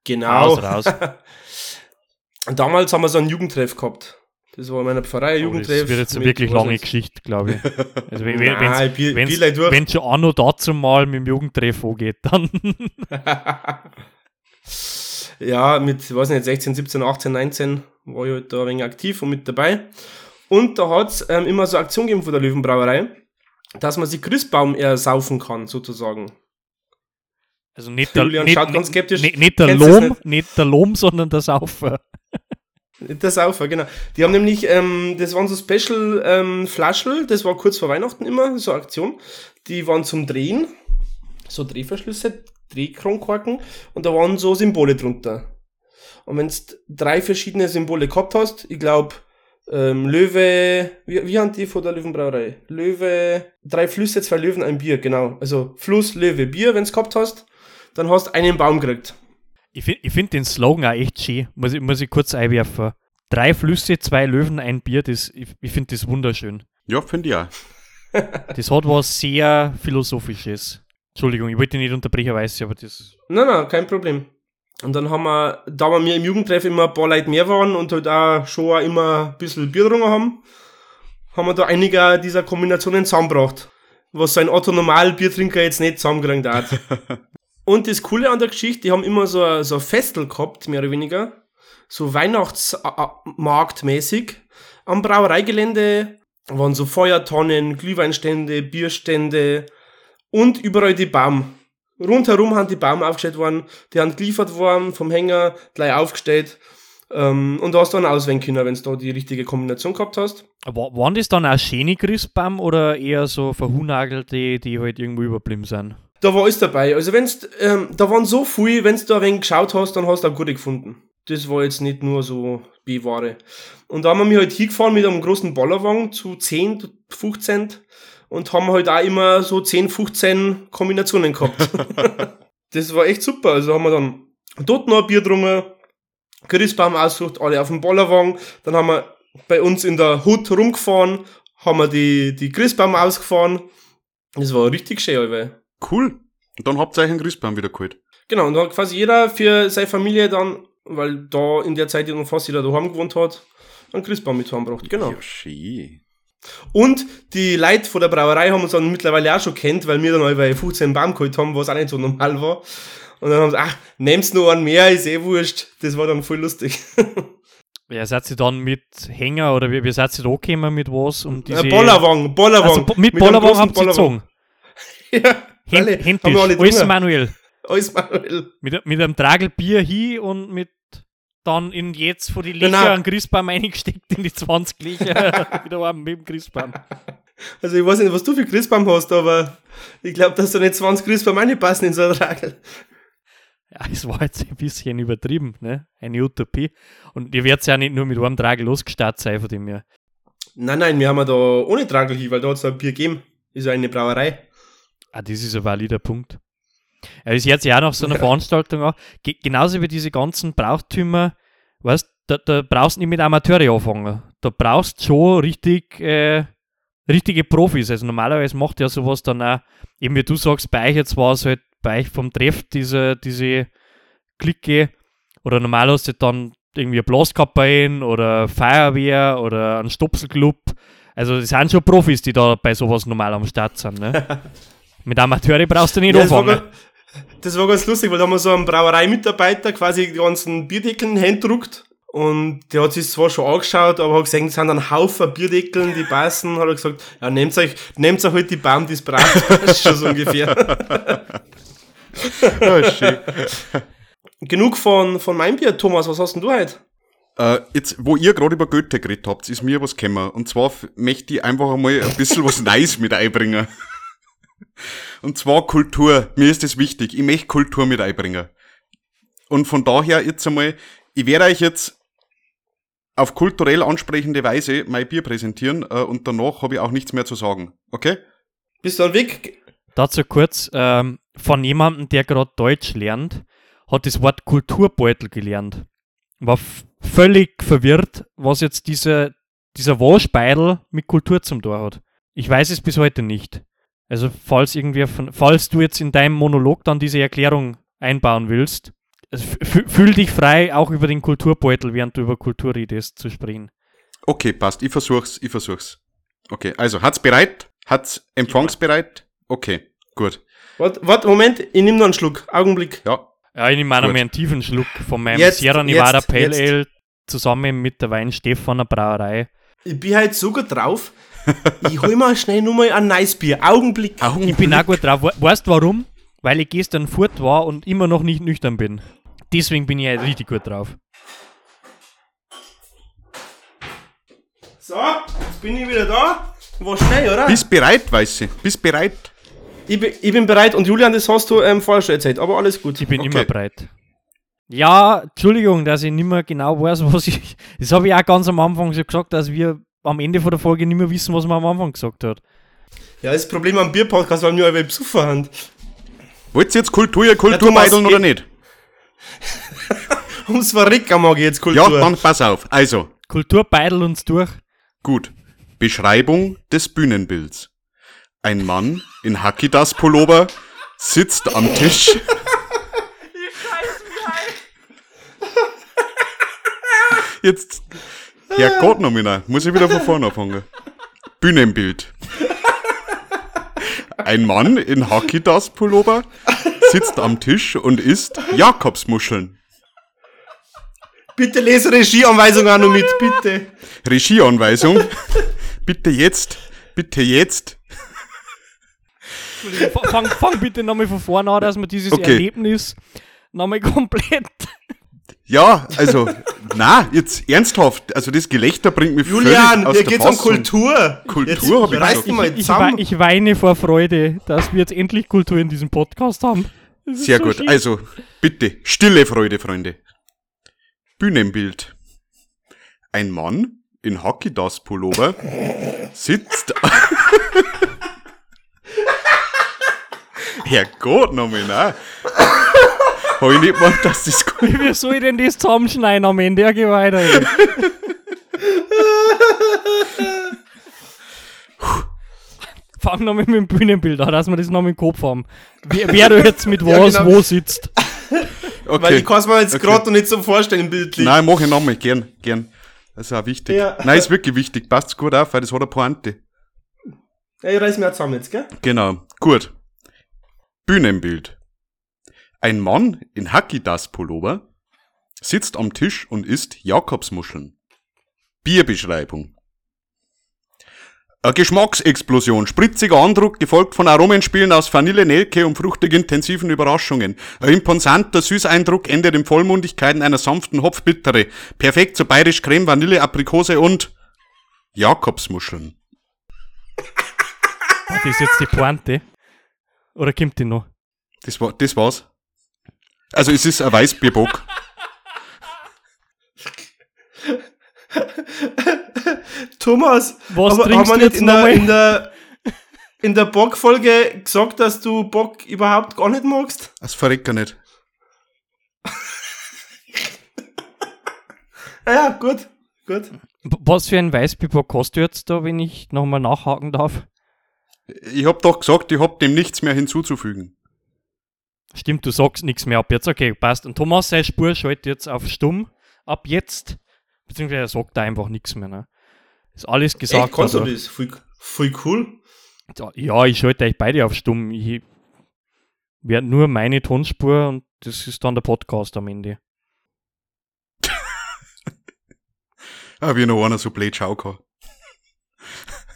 Genau. Raus, raus. Damals haben wir so einen Jugendtreff gehabt. Das war in meiner Pfarrei, Jugendtreff. das wird jetzt eine wirklich lange jetzt- Geschichte, glaube ich. Also wenn es schon auch noch dazu mal mit dem Jugendtreff angeht, dann ja, mit, weiß nicht, 16, 17, 18, 19 war ich halt da ein wenig aktiv und mit dabei. Und da hat's ähm, immer so Aktion gegeben von der Löwenbrauerei, dass man sich Christbaum ersaufen kann, sozusagen. also nicht der, Julian nicht, schaut ganz skeptisch. nicht, nicht der Lohm, nicht? nicht der Lohm, sondern der Saufer. Der Saufer, genau. Die haben nämlich, ähm, das waren so Special ähm, Flaschel, das war kurz vor Weihnachten immer, so Aktion. Die waren zum Drehen, so Drehverschlüsse, Drehkronkorken und da waren so Symbole drunter. Und wenn du drei verschiedene Symbole gehabt hast, ich glaube, ähm, Löwe, wie, wie haben die von der Löwenbrauerei? Löwe, drei Flüsse, zwei Löwen, ein Bier, genau. Also Fluss, Löwe, Bier, wenn du gehabt hast, dann hast einen Baum gekriegt. Ich finde ich find den Slogan auch echt schön. Muss ich, muss ich kurz einwerfen. Drei Flüsse, zwei Löwen, ein Bier. Das, ich ich finde das wunderschön. Ja, finde ich auch. Das hat was sehr Philosophisches. Entschuldigung, ich wollte dich nicht unterbrechen, weiß ich, aber das. Nein, nein, kein Problem. Und dann haben wir, da wir im Jugendtreff immer ein paar Leute mehr waren und halt auch schon auch immer ein bisschen Bier getrunken haben, haben wir da einige dieser Kombinationen zusammengebracht. Was so ein Otto Normal Biertrinker jetzt nicht zusammengekriegt hat. und das Coole an der Geschichte, die haben immer so ein, so Festel gehabt, mehr oder weniger. So Weihnachtsmarktmäßig. Am Brauereigelände waren so Feuertonnen, Glühweinstände, Bierstände und überall die Baum. Rundherum haben die Baum aufgestellt worden, die haben geliefert worden vom Hänger, gleich aufgestellt. Ähm, und da hast du dann auswählen können, wenn du da die richtige Kombination gehabt hast. Wa- Waren das dann auch schöne Christbaum oder eher so verhunagelte, die halt irgendwo überblieben sind? Da war alles dabei. Also wenn's, ähm, da waren so viel, wenn du da ein wenig geschaut hast, dann hast du auch gute gefunden. Das war jetzt nicht nur so B-Ware. Und da haben wir mich halt hingefahren mit einem großen Bollerwagen zu 10, 15 und haben halt auch immer so 10, 15 Kombinationen gehabt. das war echt super. Also haben wir dann dort noch ein Bier getrunken, Christbaum ausgesucht, alle auf dem Bollerwagen. Dann haben wir bei uns in der Hut rumgefahren, haben wir die, die Christbaum ausgefahren. Das war richtig schön, Alter. Cool. Und dann habt ihr euch einen Christbaum wieder geholt. Genau, und da hat quasi jeder für seine Familie dann, weil da in der Zeit ja noch fast jeder daheim gewohnt hat, einen Christbaum mit heimgebracht. Genau. Ja, schön. Und die Leute von der Brauerei haben uns dann mittlerweile auch schon kennt, weil wir dann alle 15 Baum geholt haben, was auch nicht so normal war. Und dann haben sie, ach, nehmt's nur einen mehr, ist eh wurscht. Das war dann voll lustig. Ja, seid ihr dann mit Hänger oder wie, wie seid ihr da gekommen mit was? Um diese, Ein Bollerwagen, Bollerwagen. also, mit Bollerwagen großen habt ihr gezogen. Ja, Händ, alle, händisch, alle alles manuell. Alles manuell. Mit, mit einem Tragel Bier hin und mit dann in jetzt vor die Löcher einen Christbaum eingesteckt in die 20 Löcher. wieder warm mit dem Christbaum. Also ich weiß nicht, was du für Christbaum hast, aber ich glaube, dass da nicht 20 Christbaum reinpassen in so einen Tragel. Ja, es war jetzt ein bisschen übertrieben, ne? Eine Utopie. Und ihr werdet ja nicht nur mit einem Tragel losgestartet sein von dem her. Nein, nein, wir haben ja da ohne Tragel hin, weil da hat es ein Bier gegeben. Ist ja eine Brauerei. Ah, das ist ein valider Punkt. Ja, das hört sich auch nach so einer Veranstaltung an. Ge genauso wie diese ganzen Brauchtümer, weißt da, da brauchst du nicht mit Amateure anfangen. Da brauchst du schon richtig, äh, richtige Profis. Also normalerweise macht ja sowas dann auch, eben wie du sagst, bei euch jetzt war es halt bei euch vom Treff diese, diese Clique oder normal hast du dann irgendwie eine Blaskapelle oder Feuerwehr oder einen Stopselclub. Also das sind schon Profis, die da bei sowas normal am Start sind. Ne? Mit Amateure brauchst du nicht Ja, das, war, anfangen. das war ganz lustig, weil da haben wir so einen Brauereimitarbeiter quasi die ganzen Bierdeckeln händruckt. Und der hat sich zwar schon angeschaut, aber hat gesagt, es sind ein Haufen Bierdeckeln, die passen. Hat er gesagt, ja, nehmt euch, nehmt euch halt die Baum, die es braucht. Das ist schon so ungefähr. Ja, schön. Genug von, von meinem Bier. Thomas, was hast denn du heute? Äh, jetzt, wo ihr gerade über Goethe geredet habt, ist mir was gekommen. Und zwar möchte ich einfach einmal ein bisschen was Neues mit einbringen. Und zwar Kultur. Mir ist das wichtig. Ich möchte Kultur mit einbringen. Und von daher jetzt einmal, ich werde euch jetzt auf kulturell ansprechende Weise mein Bier präsentieren äh, und danach habe ich auch nichts mehr zu sagen. Okay? Bist du dann weg? Dazu kurz, ähm, von jemandem, der gerade Deutsch lernt, hat das Wort Kulturbeutel gelernt. War völlig verwirrt, was jetzt dieser, dieser Waschbeidel mit Kultur zum Tor hat. Ich weiß es bis heute nicht. Also, falls irgendwer von, falls du jetzt in deinem Monolog dann diese Erklärung einbauen willst, also fühl dich frei, auch über den Kulturbeutel, während du über Kultur redest, zu sprechen. Okay, passt. Ich versuch's, ich versuch's. Okay, also hat's bereit? Hat's empfangsbereit? Okay, gut. Warte, warte, Moment, ich nehme noch einen Schluck. Augenblick. Ja, Ja, ich nehme auch noch Gut. mal einen tiefen Schluck von meinem Jetzt, Sierra Nevada jetzt, Pale jetzt. Ale zusammen mit der Wein Stefaner Brauerei. Ich bin halt so gut drauf. Ich hol mal schnell nur mal ein nice Bier. Augenblick. Ich bin auch gut drauf. We- Weißt du warum? Weil ich gestern fort war und immer noch nicht nüchtern bin. Deswegen bin ich halt richtig gut drauf. So, jetzt bin ich wieder da. War schnell, oder? bist bereit, Weiße? Bist bereit? Ich bin, ich bin bereit und Julian, das hast du ähm, vorher schon erzählt, aber alles gut. Ich bin Okay. immer bereit. Ja, Entschuldigung, dass ich nicht mehr genau weiß, was ich. Das habe ich auch ganz am Anfang so gesagt, dass wir am Ende von der Folge nicht mehr wissen, was man am Anfang gesagt hat. Ja, das Problem am Bierpodcast, weil wir alle besoffen haben. Wollt ihr jetzt Kultur, ihr Thomas, Kulturbeideln oder ich- nicht? Ums Verrecken mag ich jetzt Ja, Kultur. dann pass auf. Also, Kultur beidelt uns durch. gut. Beschreibung des Bühnenbilds. Ein Mann in Hakidas-Pullover sitzt am Tisch. Jetzt, Herrgott nominal, muss ich wieder von vorne anfangen. Bühnenbild. Ein Mann in Hakidas-Pullover sitzt am Tisch und isst Jakobsmuscheln. Bitte lese Regieanweisung auch noch mit, bitte. Regieanweisung. Bitte jetzt, bitte jetzt. Fang, fang bitte nochmal von vorne an, dass wir dieses Okay. Erlebnis nochmal komplett. Ja, also, na, jetzt ernsthaft. Also das Gelächter bringt mich Julian, völlig aus hier der geht's um Fassung. Kultur. Kultur Jetzt hab ich gesagt. mal Ich, zusammen. ich weine vor Freude, dass wir jetzt endlich Kultur in diesem Podcast haben. Sehr so gut. schön. Also, bitte, stille Freude, Freunde. Bühnenbild. Ein Mann in Hakidas-Pullover sitzt... Herrgott, nominal. Hab ich nicht gemacht, dass das gut Wie soll ich denn das zusammenschneiden am Ende? Ja, geh weiter. ey. Fang nochmal mit dem Bühnenbild an, dass wir das nochmal im Kopf haben. Wer, wer du jetzt mit Ja, was genau. wo sitzt. Weil Okay. ich kann es mir jetzt Okay. gerade noch nicht so vorstellen, bildlich. Nein, mach ich nochmal, gern, gern. Das ist auch wichtig. Ja. Nein, ist wirklich wichtig. Passt gut auf, weil das hat eine Pointe. Ja, ich reiß mir zusammen jetzt, gell? Genau, gut. Bühnenbild. Ein Mann in Hakidas-Pullover sitzt am Tisch und isst Jakobsmuscheln. Bierbeschreibung. Eine Geschmacksexplosion, spritziger Andruck, gefolgt von Aromenspielen aus Vanille, Nelke und fruchtig intensiven Überraschungen. Ein imposanter Süßeindruck endet in Vollmundigkeiten einer sanften Hopfbittere. Perfekt zu bayerisch Creme, Vanille, Aprikose und Jakobsmuscheln. Das ist jetzt die Pointe. Oder kommt die noch? Das, war, das war's. Also es ist ein Weißbierbock. Thomas, Was aber trinkst haben du wir nicht jetzt in der, in der, in der Bock-Folge gesagt, dass du Bock überhaupt gar nicht magst? Das verreckt er nicht. Ah ja, gut, gut. Was für ein Weißbierbock hast du jetzt da, wenn ich nochmal nachhaken darf? Ich hab doch gesagt, ich hab dem nichts mehr hinzuzufügen. Stimmt, du sagst nichts mehr ab jetzt. Okay, passt. Und Thomas, seine Spur schaltet jetzt auf stumm. Ab jetzt. Beziehungsweise er sagt da einfach nichts mehr. Ne? Ist alles gesagt. Echt, kannst du also- das? Voll, voll cool. Ja, ich schalte euch beide auf stumm. Ich werde nur meine Tonspur und das ist dann der Podcast am Ende. Ah, wie noch einer so blöd schau kann.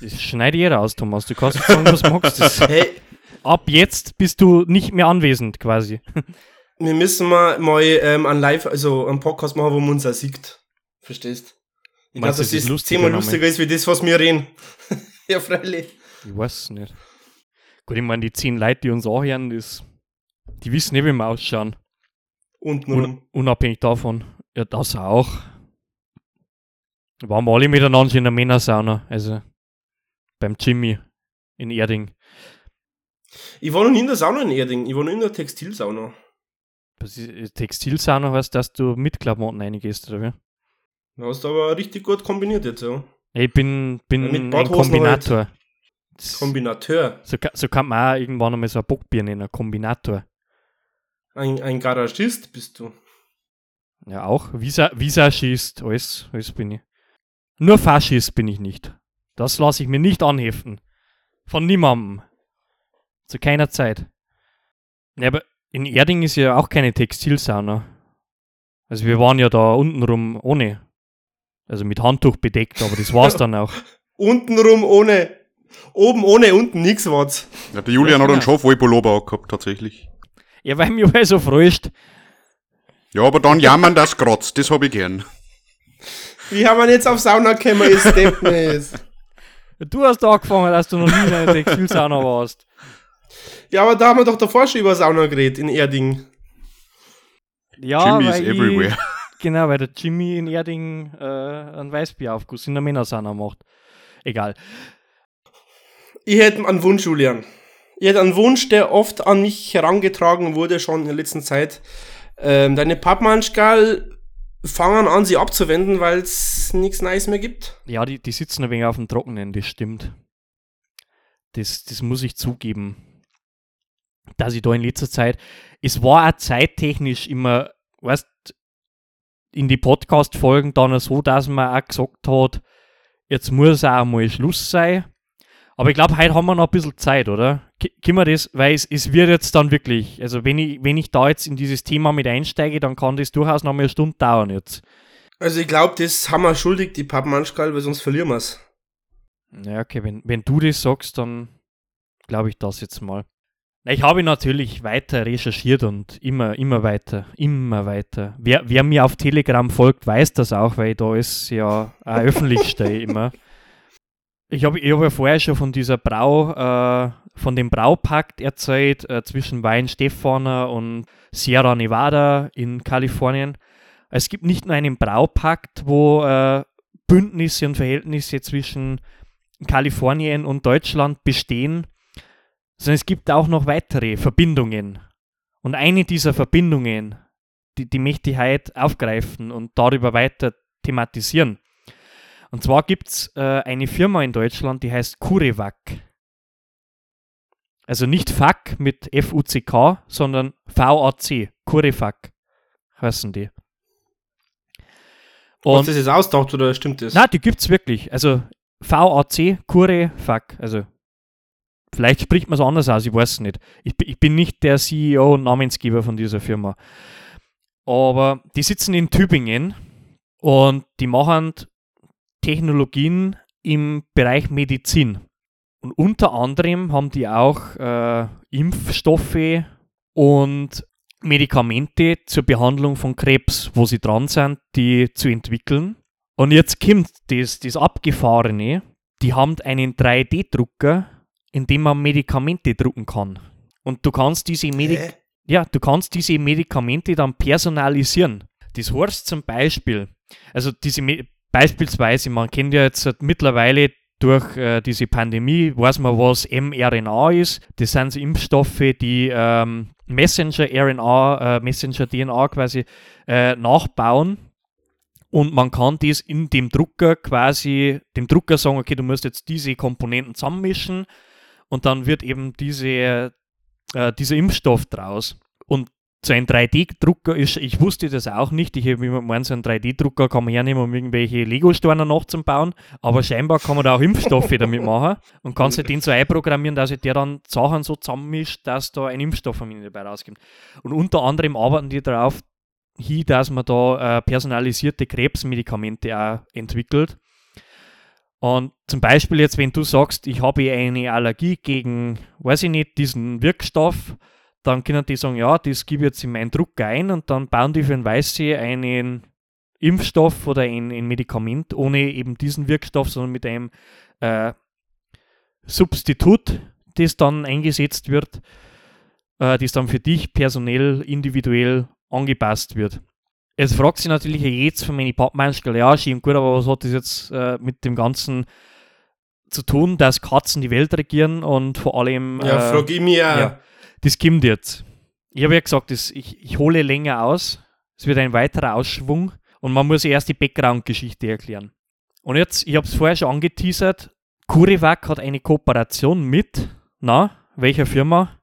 Das schneide ich raus, Thomas. Du kannst sagen, was du magst. Das, Hey, ab jetzt bist du nicht mehr anwesend, quasi. wir müssen mal, mal ähm, ein Live, also einen Podcast machen, wo man uns auch sieht. Verstehst? Ich glaube, das ist das lustiger zehnmal lustiger ist, wie das, was wir reden. ja, freilich. Ich weiß es nicht. Gut, ich meine, die zehn Leute, die uns anhören, das, die wissen nicht, wie wir ausschauen. Untenrum. Un unabhängig davon. Ja, das auch. Waren wir alle miteinander in der Männersauna, also beim Jimmy in Erding. Ich war noch nie in der Sauna in Erding, ich war nur in der Textilsauna. Ist- Textilsauna heißt, dass du mit Klamotten reingehst, oder wie? Du hast aber richtig gut kombiniert jetzt, ja. Ich bin, bin Ja, ein Badhosen Kombinator. Das- Kombinateur. So, so kann man auch irgendwann einmal so ein Bockbier nennen, Kombinator. Ein, ein Garagist bist du. Ja, auch. Visa, Visagist, alles, alles bin ich. Nur Faschist bin ich nicht. Das lasse ich mir nicht anheften. Von niemandem. Zu keiner Zeit. Ja, aber in Erding ist ja auch keine Textilsauna. Also wir waren ja da untenrum ohne. Also mit Handtuch bedeckt, aber das war's dann auch. Untenrum ohne. Oben ohne, unten nix war's. Ja, der Julian Ja, hat einen genau. Schafwollpullover angehabt, tatsächlich. Ja, weil alles so freust. Ja, aber dann jammern, das kratzt, das hab ich gern. Wie haben wir jetzt auf Sauna gekommen, Stepnis? Du hast angefangen, dass du noch nie in einer Textilsauna warst. Ja, aber da haben wir doch davor schon über Sauna geredet, in Erding. Ja, Jimmy is weil everywhere. Ich, genau, weil der Jimmy in Erding äh, einen Weißbieraufguss in der Männersauna macht. Egal. Ich hätte einen Wunsch, Julian. Ich hätte einen Wunsch, der oft an mich herangetragen wurde, schon in der letzten Zeit. Ähm, deine Pappmannschgal fangen an, sie abzuwenden, weil es nichts Neues mehr gibt. Ja, die, die sitzen ein wenig auf dem Trockenen, das stimmt. Das, das muss ich zugeben. Dass ich da in letzter Zeit, es war auch zeittechnisch immer, weißt in die Podcast-Folgen dann so, dass man auch gesagt hat, jetzt muss auch mal Schluss sein. Aber ich glaube, heute haben wir noch ein bisschen Zeit, oder? Können wir das, weil es, es wird jetzt dann wirklich, also wenn ich, wenn ich da jetzt in dieses Thema mit einsteige, dann kann das durchaus noch mal eine Stunde dauern jetzt. Also ich glaube, das haben wir schuldig, die Pappmannschgal, weil sonst verlieren wir's. Ja, okay, wenn, wenn du das sagst, dann glaube ich das jetzt mal. Ich habe natürlich weiter recherchiert und immer, immer weiter, immer weiter. Wer, wer mir auf Telegram folgt, weiß das auch, weil da ist ja auch öffentlich stehe immer. Ich habe ich hab ja vorher schon von dieser Brau, äh, von dem Braupakt erzählt äh, zwischen Wein Stefaner und Sierra Nevada in Kalifornien. Es gibt nicht nur einen Braupakt, wo äh, Bündnisse und Verhältnisse zwischen Kalifornien und Deutschland bestehen, sondern es gibt auch noch weitere Verbindungen. Und eine dieser Verbindungen, die, die möchte ich heute aufgreifen und darüber weiter thematisieren. Und zwar gibt es äh, eine Firma in Deutschland, die heißt Curevac. Also nicht FAC mit F-U-C-K, sondern V-A-C, Curevac heißen die. Und das ist ausgedacht oder stimmt das? Na, die gibt's wirklich. Also VAC, Kure, fuck. Also vielleicht spricht man es anders aus, ich weiß es nicht. Ich, ich bin nicht der CEO und Namensgeber von dieser Firma. Aber die sitzen in Tübingen und die machen Technologien im Bereich Medizin. Und unter anderem haben die auch äh, Impfstoffe und Medikamente zur Behandlung von Krebs, wo sie dran sind, die zu entwickeln. Und jetzt kommt das, das Abgefahrene, die haben einen 3D-Drucker, in dem man Medikamente drucken kann. Und du kannst diese Medik Hä? ja, du kannst diese Medikamente dann personalisieren. Das heißt zum Beispiel, also diese Me beispielsweise, man kennt ja jetzt mittlerweile durch äh, diese Pandemie, weiß man, was mRNA ist. Das sind Impfstoffe, die ähm, Messenger-RNA, äh, Messenger-DNA quasi äh, nachbauen. Und man kann das in dem Drucker quasi, dem Drucker sagen, okay, du musst jetzt diese Komponenten zusammenmischen und dann wird eben diese äh, dieser Impfstoff draus. Und so ein 3D-Drucker ist, ich wusste das auch nicht, ich habe immer gemeint, so ein 3D-Drucker kann man hernehmen, um irgendwelche Lego-Steine nachzubauen, aber scheinbar kann man da auch Impfstoffe damit machen und kannst halt den so einprogrammieren, dass sich der dann Sachen so zusammenmischt, dass da ein Impfstoff am Ende dabei rauskommt. Und unter anderem arbeiten die darauf hin, dass man da äh, personalisierte Krebsmedikamente auch entwickelt. Und zum Beispiel jetzt, wenn du sagst, ich habe eine Allergie gegen, weiß ich nicht, diesen Wirkstoff, dann können die sagen, ja, das gebe ich jetzt in meinen Drucker ein und dann bauen die für den Weißsee einen Impfstoff oder ein, ein Medikament ohne eben diesen Wirkstoff, sondern mit einem äh, Substitut, das dann eingesetzt wird, äh, das dann für dich personell, individuell angepasst wird. Es fragt sich natürlich jetzt von meinen Pappmeister, ja, schön gut, aber was hat das jetzt äh, mit dem Ganzen zu tun, dass Katzen die Welt regieren und vor allem. Ja, äh, frag ich mich ja. ja, das kommt jetzt. Ich habe ja gesagt, das, ich, ich hole länger aus. Es wird ein weiterer Ausschwung und man muss erst die Background-Geschichte erklären. Und jetzt, ich habe es vorher schon angeteasert, Kurivac hat eine Kooperation mit, na, welcher Firma?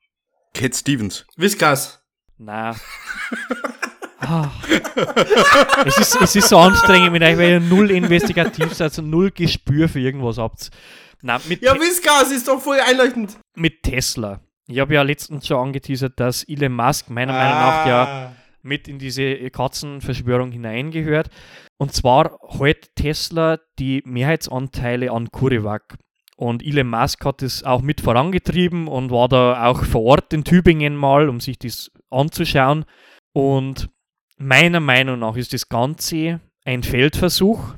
Cat Stevens. Whiskas. Na. Ah. es, ist, es ist so anstrengend mit euch, weil ihr null investigativ seid, also null Gespür für irgendwas habt. Na, mit, Ja, Whiskas ist doch voll einleuchtend. mit Tesla. Ich habe ja letztens schon angeteasert, dass Elon Musk meiner Meinung nach Ah. ja mit in diese Katzenverschwörung hineingehört. Und zwar hält Tesla die Mehrheitsanteile an CureVac. Und Elon Musk hat das auch mit vorangetrieben und war da auch vor Ort in Tübingen mal, um sich das anzuschauen. Und meiner Meinung nach ist das Ganze ein Feldversuch,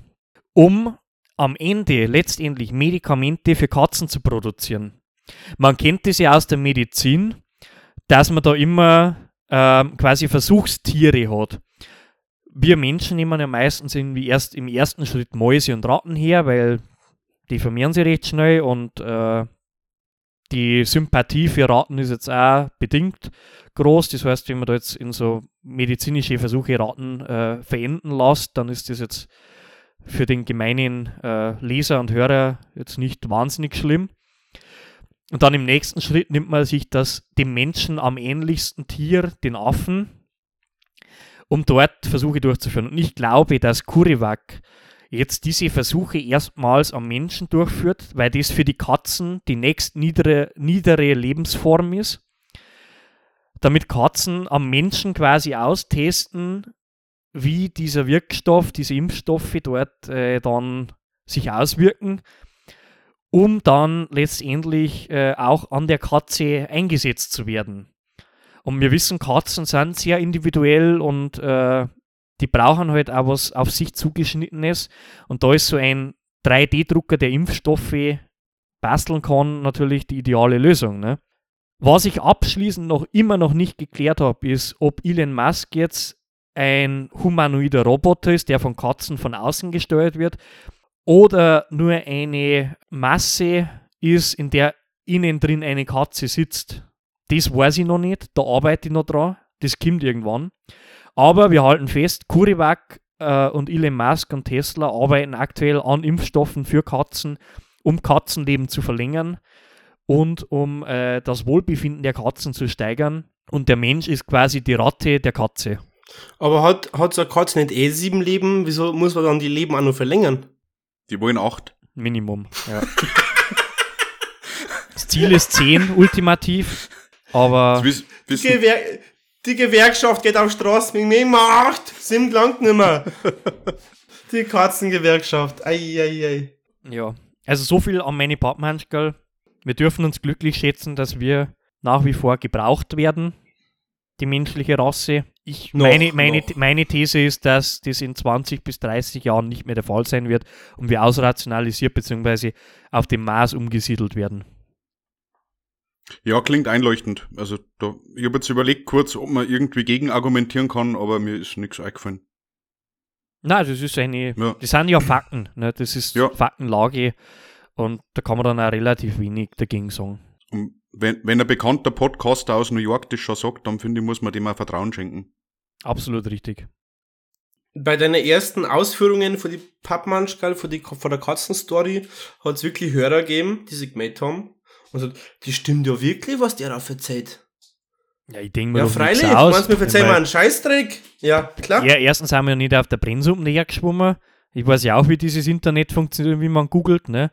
um am Ende letztendlich Medikamente für Katzen zu produzieren. Man kennt das ja aus der Medizin, dass man da immer ähm, quasi Versuchstiere hat. Wir Menschen nehmen ja meistens irgendwie erst im ersten Schritt Mäuse und Ratten her, weil die vermehren sich recht schnell und äh, die Sympathie für Ratten ist jetzt auch bedingt groß. Das heißt, wenn man da jetzt in so medizinische Versuche Ratten äh, verenden lässt, dann ist das jetzt für den gemeinen äh, Leser und Hörer jetzt nicht wahnsinnig schlimm. Und dann im nächsten Schritt nimmt man sich das dem Menschen am ähnlichsten Tier, den Affen, um dort Versuche durchzuführen. Und ich glaube, dass Kurivac jetzt diese Versuche erstmals am Menschen durchführt, weil das für die Katzen die nächst niedere, niedere Lebensform ist. Damit Katzen am Menschen quasi austesten, wie dieser Wirkstoff, diese Impfstoffe dort äh, dann sich auswirken, um dann letztendlich äh, auch an der Katze eingesetzt zu werden. Und wir wissen, Katzen sind sehr individuell und äh, die brauchen halt auch was auf sich zugeschnittenes. Und da ist so ein 3D-Drucker, der Impfstoffe basteln kann, natürlich die ideale Lösung. Ne? Was ich abschließend noch immer noch nicht geklärt habe, ist, ob Elon Musk jetzt ein humanoider Roboter ist, der von Katzen von außen gesteuert wird, oder nur eine Masse ist, in der innen drin eine Katze sitzt. Das weiß ich noch nicht, da arbeite ich noch dran, das kommt irgendwann. Aber wir halten fest, CureVac äh, und Elon Musk und Tesla arbeiten aktuell an Impfstoffen für Katzen, um Katzenleben zu verlängern und um äh, das Wohlbefinden der Katzen zu steigern. Und der Mensch ist quasi die Ratte der Katze. Aber hat, hat so eine Katze nicht eh sieben Leben? Wieso muss man dann die Leben auch noch verlängern? Die wollen acht. Minimum. Ja. das Ziel ist 10, ultimativ. Aber Wiss, Die, wissen, Gewer die Gewerkschaft geht auf Straße mit mir macht. Sieben langt nimmer. die Katzengewerkschaft. Eieiei. ja, also so viel an meine Pappmanschkel. Wir dürfen uns glücklich schätzen, dass wir nach wie vor gebraucht werden, die menschliche Rasse. Ich, Noch, meine, meine, noch. meine These ist, dass das in 20 bis 30 Jahren nicht mehr der Fall sein wird und wir ausrationalisiert bzw. auf dem Mars umgesiedelt werden. ja, klingt einleuchtend. Also da, ich habe jetzt überlegt kurz, ob man irgendwie gegen argumentieren kann, aber mir ist nichts eingefallen. Nein, das ist eine, Ja. das sind ja Fakten, ne? das ist Ja. Faktenlage und da kann man dann auch relativ wenig dagegen sagen. Und wenn, wenn ein bekannter Podcaster aus New York das schon sagt, dann finde ich, muss man dem auch Vertrauen schenken. Absolut richtig. Bei deinen ersten Ausführungen von die Pappmanschkal, von, die, von der Katzenstory, hat es wirklich Hörer gegeben, die sich gemeldet haben. Und sagt, das stimmt ja wirklich, was der da erzählt. Ja, ich denke mir Ja, freilich, du aus. meinst mir erzähl weil- mal einen Scheißdreck. Ja, klar. Ja, erstens haben wir ja nicht auf der Brennsuppe näher geschwommen. Ich weiß ja auch, wie dieses Internet funktioniert, wie man googelt, ne?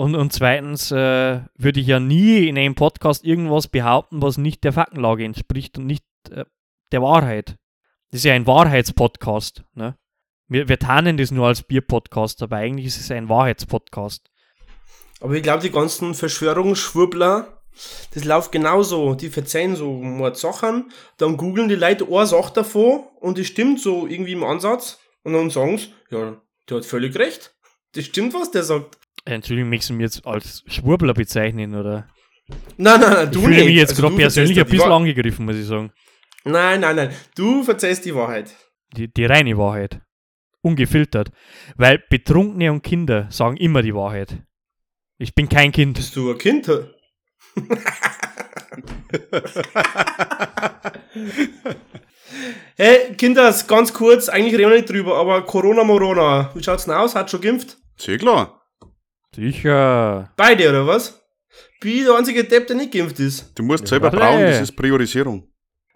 Und, und zweitens äh, würde ich ja nie in einem Podcast irgendwas behaupten, was nicht der Faktenlage entspricht und nicht äh, der Wahrheit. Das ist ja ein Wahrheitspodcast, ne? Wir, wir tarnen das nur als Bierpodcast, aber eigentlich ist es ein Wahrheitspodcast. Aber ich glaube, die ganzen Verschwörungsschwurbler, das läuft genauso. Die verzeihen so mal Sachen, dann googeln die Leute eine Sache davon und die stimmt so irgendwie im Ansatz und dann sagen sie, ja, der hat völlig recht. Das stimmt, was der sagt. Äh, Entschuldigung, möchtest du mich jetzt als Schwurbler bezeichnen, oder? Nein, nein, nein, Ich du fühle nicht. mich jetzt Also gerade persönlich ein bisschen angegriffen, muss ich sagen. Nein, nein, nein. Du verzeihst die Wahrheit. Die, die reine Wahrheit. Ungefiltert. Weil Betrunkene und Kinder sagen immer die Wahrheit. Ich bin kein Kind. Bist du ein Kind? hey, Kinder, ganz kurz, eigentlich reden wir nicht drüber, aber Corona Morona, wie schaut's denn aus? Hat schon geimpft? Sehr klar. Sicher. Beide, oder was? Wie der einzige Depp, der nicht geimpft ist. Du musst Ja, selber brauen, das ist Priorisierung.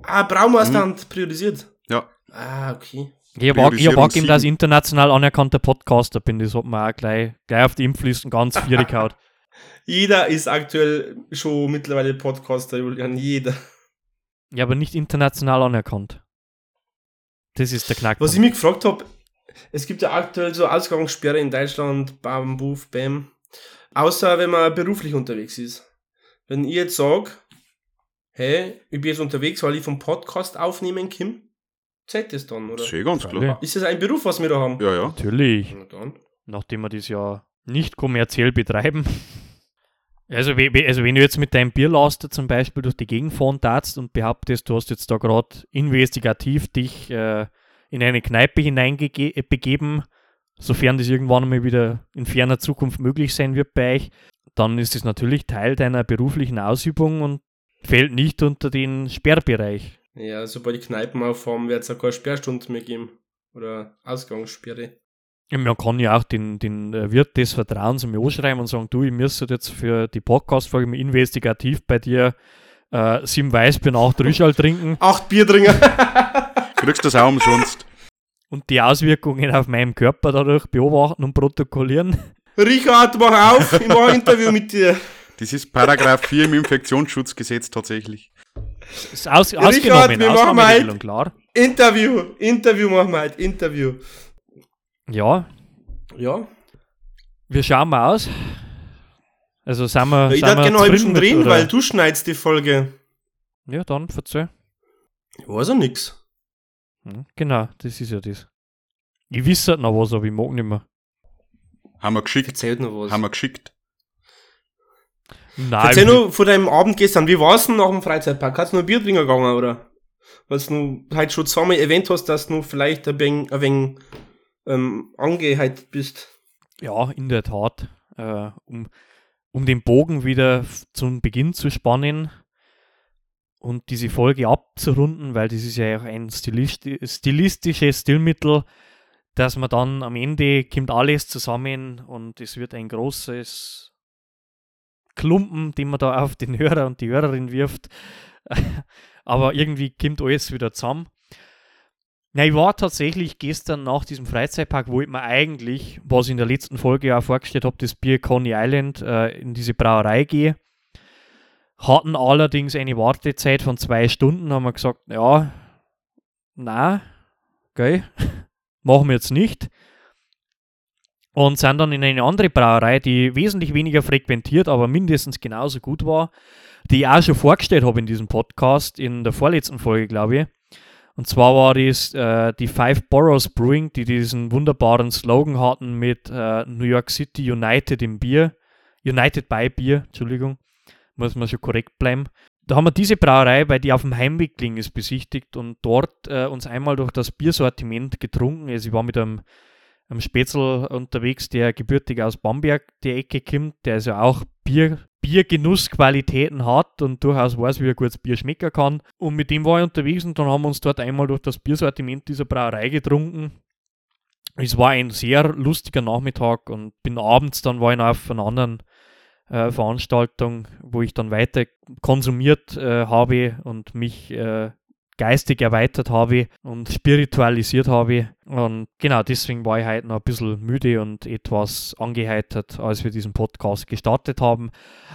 Ah, Braumaßstand priorisiert. Ja. Ah, okay. Ich habe auch angegeben, dass ich international anerkannter Podcaster bin. Das hat man auch gleich, gleich auf die Impflisten ganz vierig gehauen. Jeder ist aktuell schon mittlerweile Podcaster, Julian. Jeder. Ja, aber nicht international anerkannt. Das ist der Knackpunkt. Was ich mich gefragt habe, es gibt ja aktuell so Ausgangssperre in Deutschland, bam, buf, bam. Außer wenn man beruflich unterwegs ist. Wenn ich jetzt sage, hey, ich bin jetzt unterwegs, weil ich vom Podcast aufnehmen kann, zählt das dann, oder? Sehr ganz klar. Ist das ein Beruf, was wir da haben? Ja, ja. Natürlich. Na dann. nachdem wir das ja nicht kommerziell betreiben. Also, we- also wenn du jetzt mit deinem Bierlaster zum Beispiel durch die Gegend fahren darfst und behauptest, du hast jetzt da gerade investigativ dich äh, in eine Kneipe hineinbegeben, sofern das irgendwann mal wieder in ferner Zukunft möglich sein wird bei euch, dann ist es natürlich Teil deiner beruflichen Ausübung und fällt nicht unter den Sperrbereich. Ja, sobald die Kneipen aufhaben, wird es auch keine Sperrstunde mehr geben. Oder Ausgangssperre. Man kann ja auch den, den äh, Wirt des Vertrauens mal anschreiben und sagen, du, ich müsste jetzt für die Podcast-Folge mal investigativ bei dir äh, sieben Weißbier und acht Rüschal trinken Acht Bierdringer. Kriegst das auch umsonst. und die Auswirkungen auf meinem Körper dadurch beobachten und protokollieren. Richard, mach auf, ich mache ein Interview mit dir. Das ist Paragraph 4 im Infektionsschutzgesetz tatsächlich. Ist aus, Richard, ausgenommen, wir machen Ausnahmeregelung, klar. Interview, Interview machen wir halt, Interview. Ja, Ja, wir schauen mal aus. Also sind wir, ich darf gerne noch ein zufrieden bisschen mit, reden, oder? weil du schneidest die Folge. Ja, dann verzeih. Ich weiß ja nix. Hm, Genau, das ist ja das. Ich wisse halt noch was, aber ich mag nicht mehr. Haben wir geschickt. Erzähl noch was. Haben wir geschickt. Nein, Erzähl nur von deinem Abend gestern. Wie war's denn nach dem Freizeitpark? Hast du noch Bier trinken gegangen, oder? Weil du halt schon zweimal erwähnt hast, dass du vielleicht ein wenig, ein wenig ähm, angeheizt bist. Ja, in der Tat. Äh, um, um den Bogen wieder zum Beginn zu spannen und diese Folge abzurunden, weil das ist ja auch ein stilisti stilistisches Stilmittel, dass man dann am Ende kommt alles zusammen und es wird ein großes Klumpen, den man da auf den Hörer und die Hörerin wirft. Aber irgendwie kommt alles wieder zusammen. Na, ich war tatsächlich gestern nach diesem Freizeitpark, wo ich mir eigentlich, was ich in der letzten Folge auch vorgestellt habe, das Bier Coney Island äh, in diese Brauerei gehe. Hatten allerdings eine Wartezeit von zwei Stunden, haben wir gesagt, ja, na, geil, machen wir jetzt nicht. Und sind dann in eine andere Brauerei, die wesentlich weniger frequentiert, aber mindestens genauso gut war, die ich auch schon vorgestellt habe in diesem Podcast, in der vorletzten Folge, glaube ich. Und zwar war das äh, die Five Boroughs Brewing, die diesen wunderbaren Slogan hatten mit äh, New York City United im Bier. United by Bier, Entschuldigung. Muss man schon korrekt bleiben. Da haben wir diese Brauerei, weil die auf dem Heimweg liegen ist, besichtigt und dort äh, uns einmal durch das Biersortiment getrunken. Also ich war mit einem, einem Spätzl unterwegs, der gebürtig aus Bamberg die Ecke kommt, der also auch Bier, Biergenussqualitäten hat und durchaus weiß, wie ein gutes Bier schmecken kann. Und mit dem war ich unterwegs und dann haben wir uns dort einmal durch das Biersortiment dieser Brauerei getrunken. Es war ein sehr lustiger Nachmittag und bin abends dann war ich noch auf einer anderen äh, Veranstaltung, wo ich dann weiter konsumiert äh, habe und mich äh, geistig erweitert habe und spiritualisiert habe. Und genau deswegen war ich heute noch ein bisschen müde und etwas angeheitert, als wir diesen Podcast gestartet haben.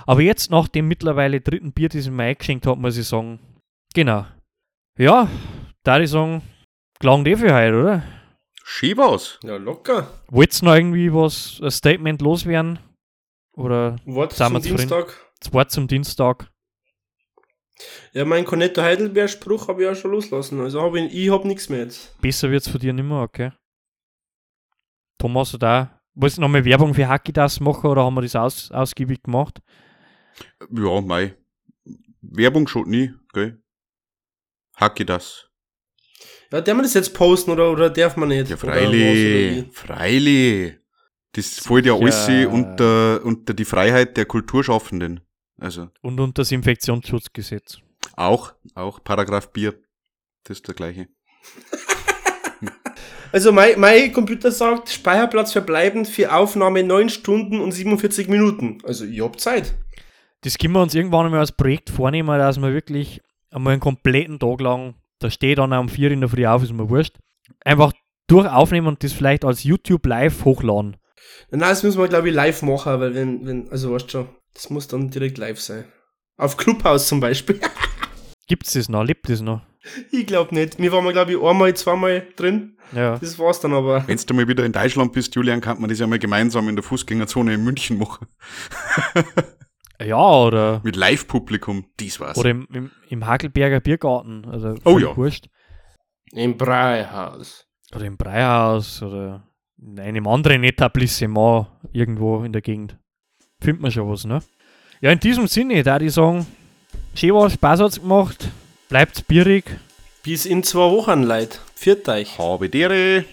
Aber jetzt nach dem mittlerweile dritten Bier, das ich mir eingeschenkt habe, muss ich sagen, genau. Ja, da ich sagen, gelang dir für heute, oder? Schön was. Ja, locker. Wollt's noch irgendwie was, ein Statement loswerden? Oder Wort zum? Dienstag. das Wort zum Dienstag? Ja, mein Cornetto Heidelbeer-Spruch habe ich ja schon loslassen. Also hab ich, ich hab nichts mehr jetzt. Besser wird's für dich nicht mehr, okay? Thomas, oder Wolltest du nochmal Werbung für Hackidas machen oder haben wir das aus, ausgiebig gemacht? Ja, mei. Werbung schon nie, gell? Hacke das. Ja, darf man das jetzt posten oder, oder darf man nicht? Ja, freilich, freilich. Das fällt ja alles Ja. unter, unter die Freiheit der Kulturschaffenden. Also Und unter das Infektionsschutzgesetz. auch, auch Paragraph Bier. Das ist der gleiche. Also mein, mein Computer sagt, Speicherplatz verbleibend für Aufnahme 9 Stunden und 47 Minuten. Also ich hab Zeit. Das können wir uns irgendwann einmal als Projekt vornehmen, dass wir wirklich einmal einen kompletten Tag lang, da steht dann auch um 4 in der Früh auf, ist mir wurscht, einfach durch aufnehmen und das vielleicht als YouTube live hochladen. Nein, das müssen wir, glaube ich, live machen, weil wenn, wenn, also weißt schon, das muss dann direkt live sein. Auf Clubhouse zum Beispiel. Gibt's das noch? Lebt das noch? ich glaube nicht. Wir waren mal, glaube ich, einmal, zweimal drin. Ja. Das war's dann aber. Wenn du mal wieder in Deutschland bist, Julian, kann man das ja mal gemeinsam in der Fußgängerzone in München machen. Ja, oder, Mit Live-Publikum. Dies war's. oder im, im, im Hagelberger Biergarten. Also Oh ja. Wurscht. Im Breihaus. Oder im Breihaus oder in einem anderen Etablissement irgendwo in der Gegend. Findet man schon was, ne? Ja, in diesem Sinne, da ich sagen, schön was, Spaß hat's gemacht, bleibt bierig. Bis in zwei Wochen, Leute. Viert euch. Habe Dere.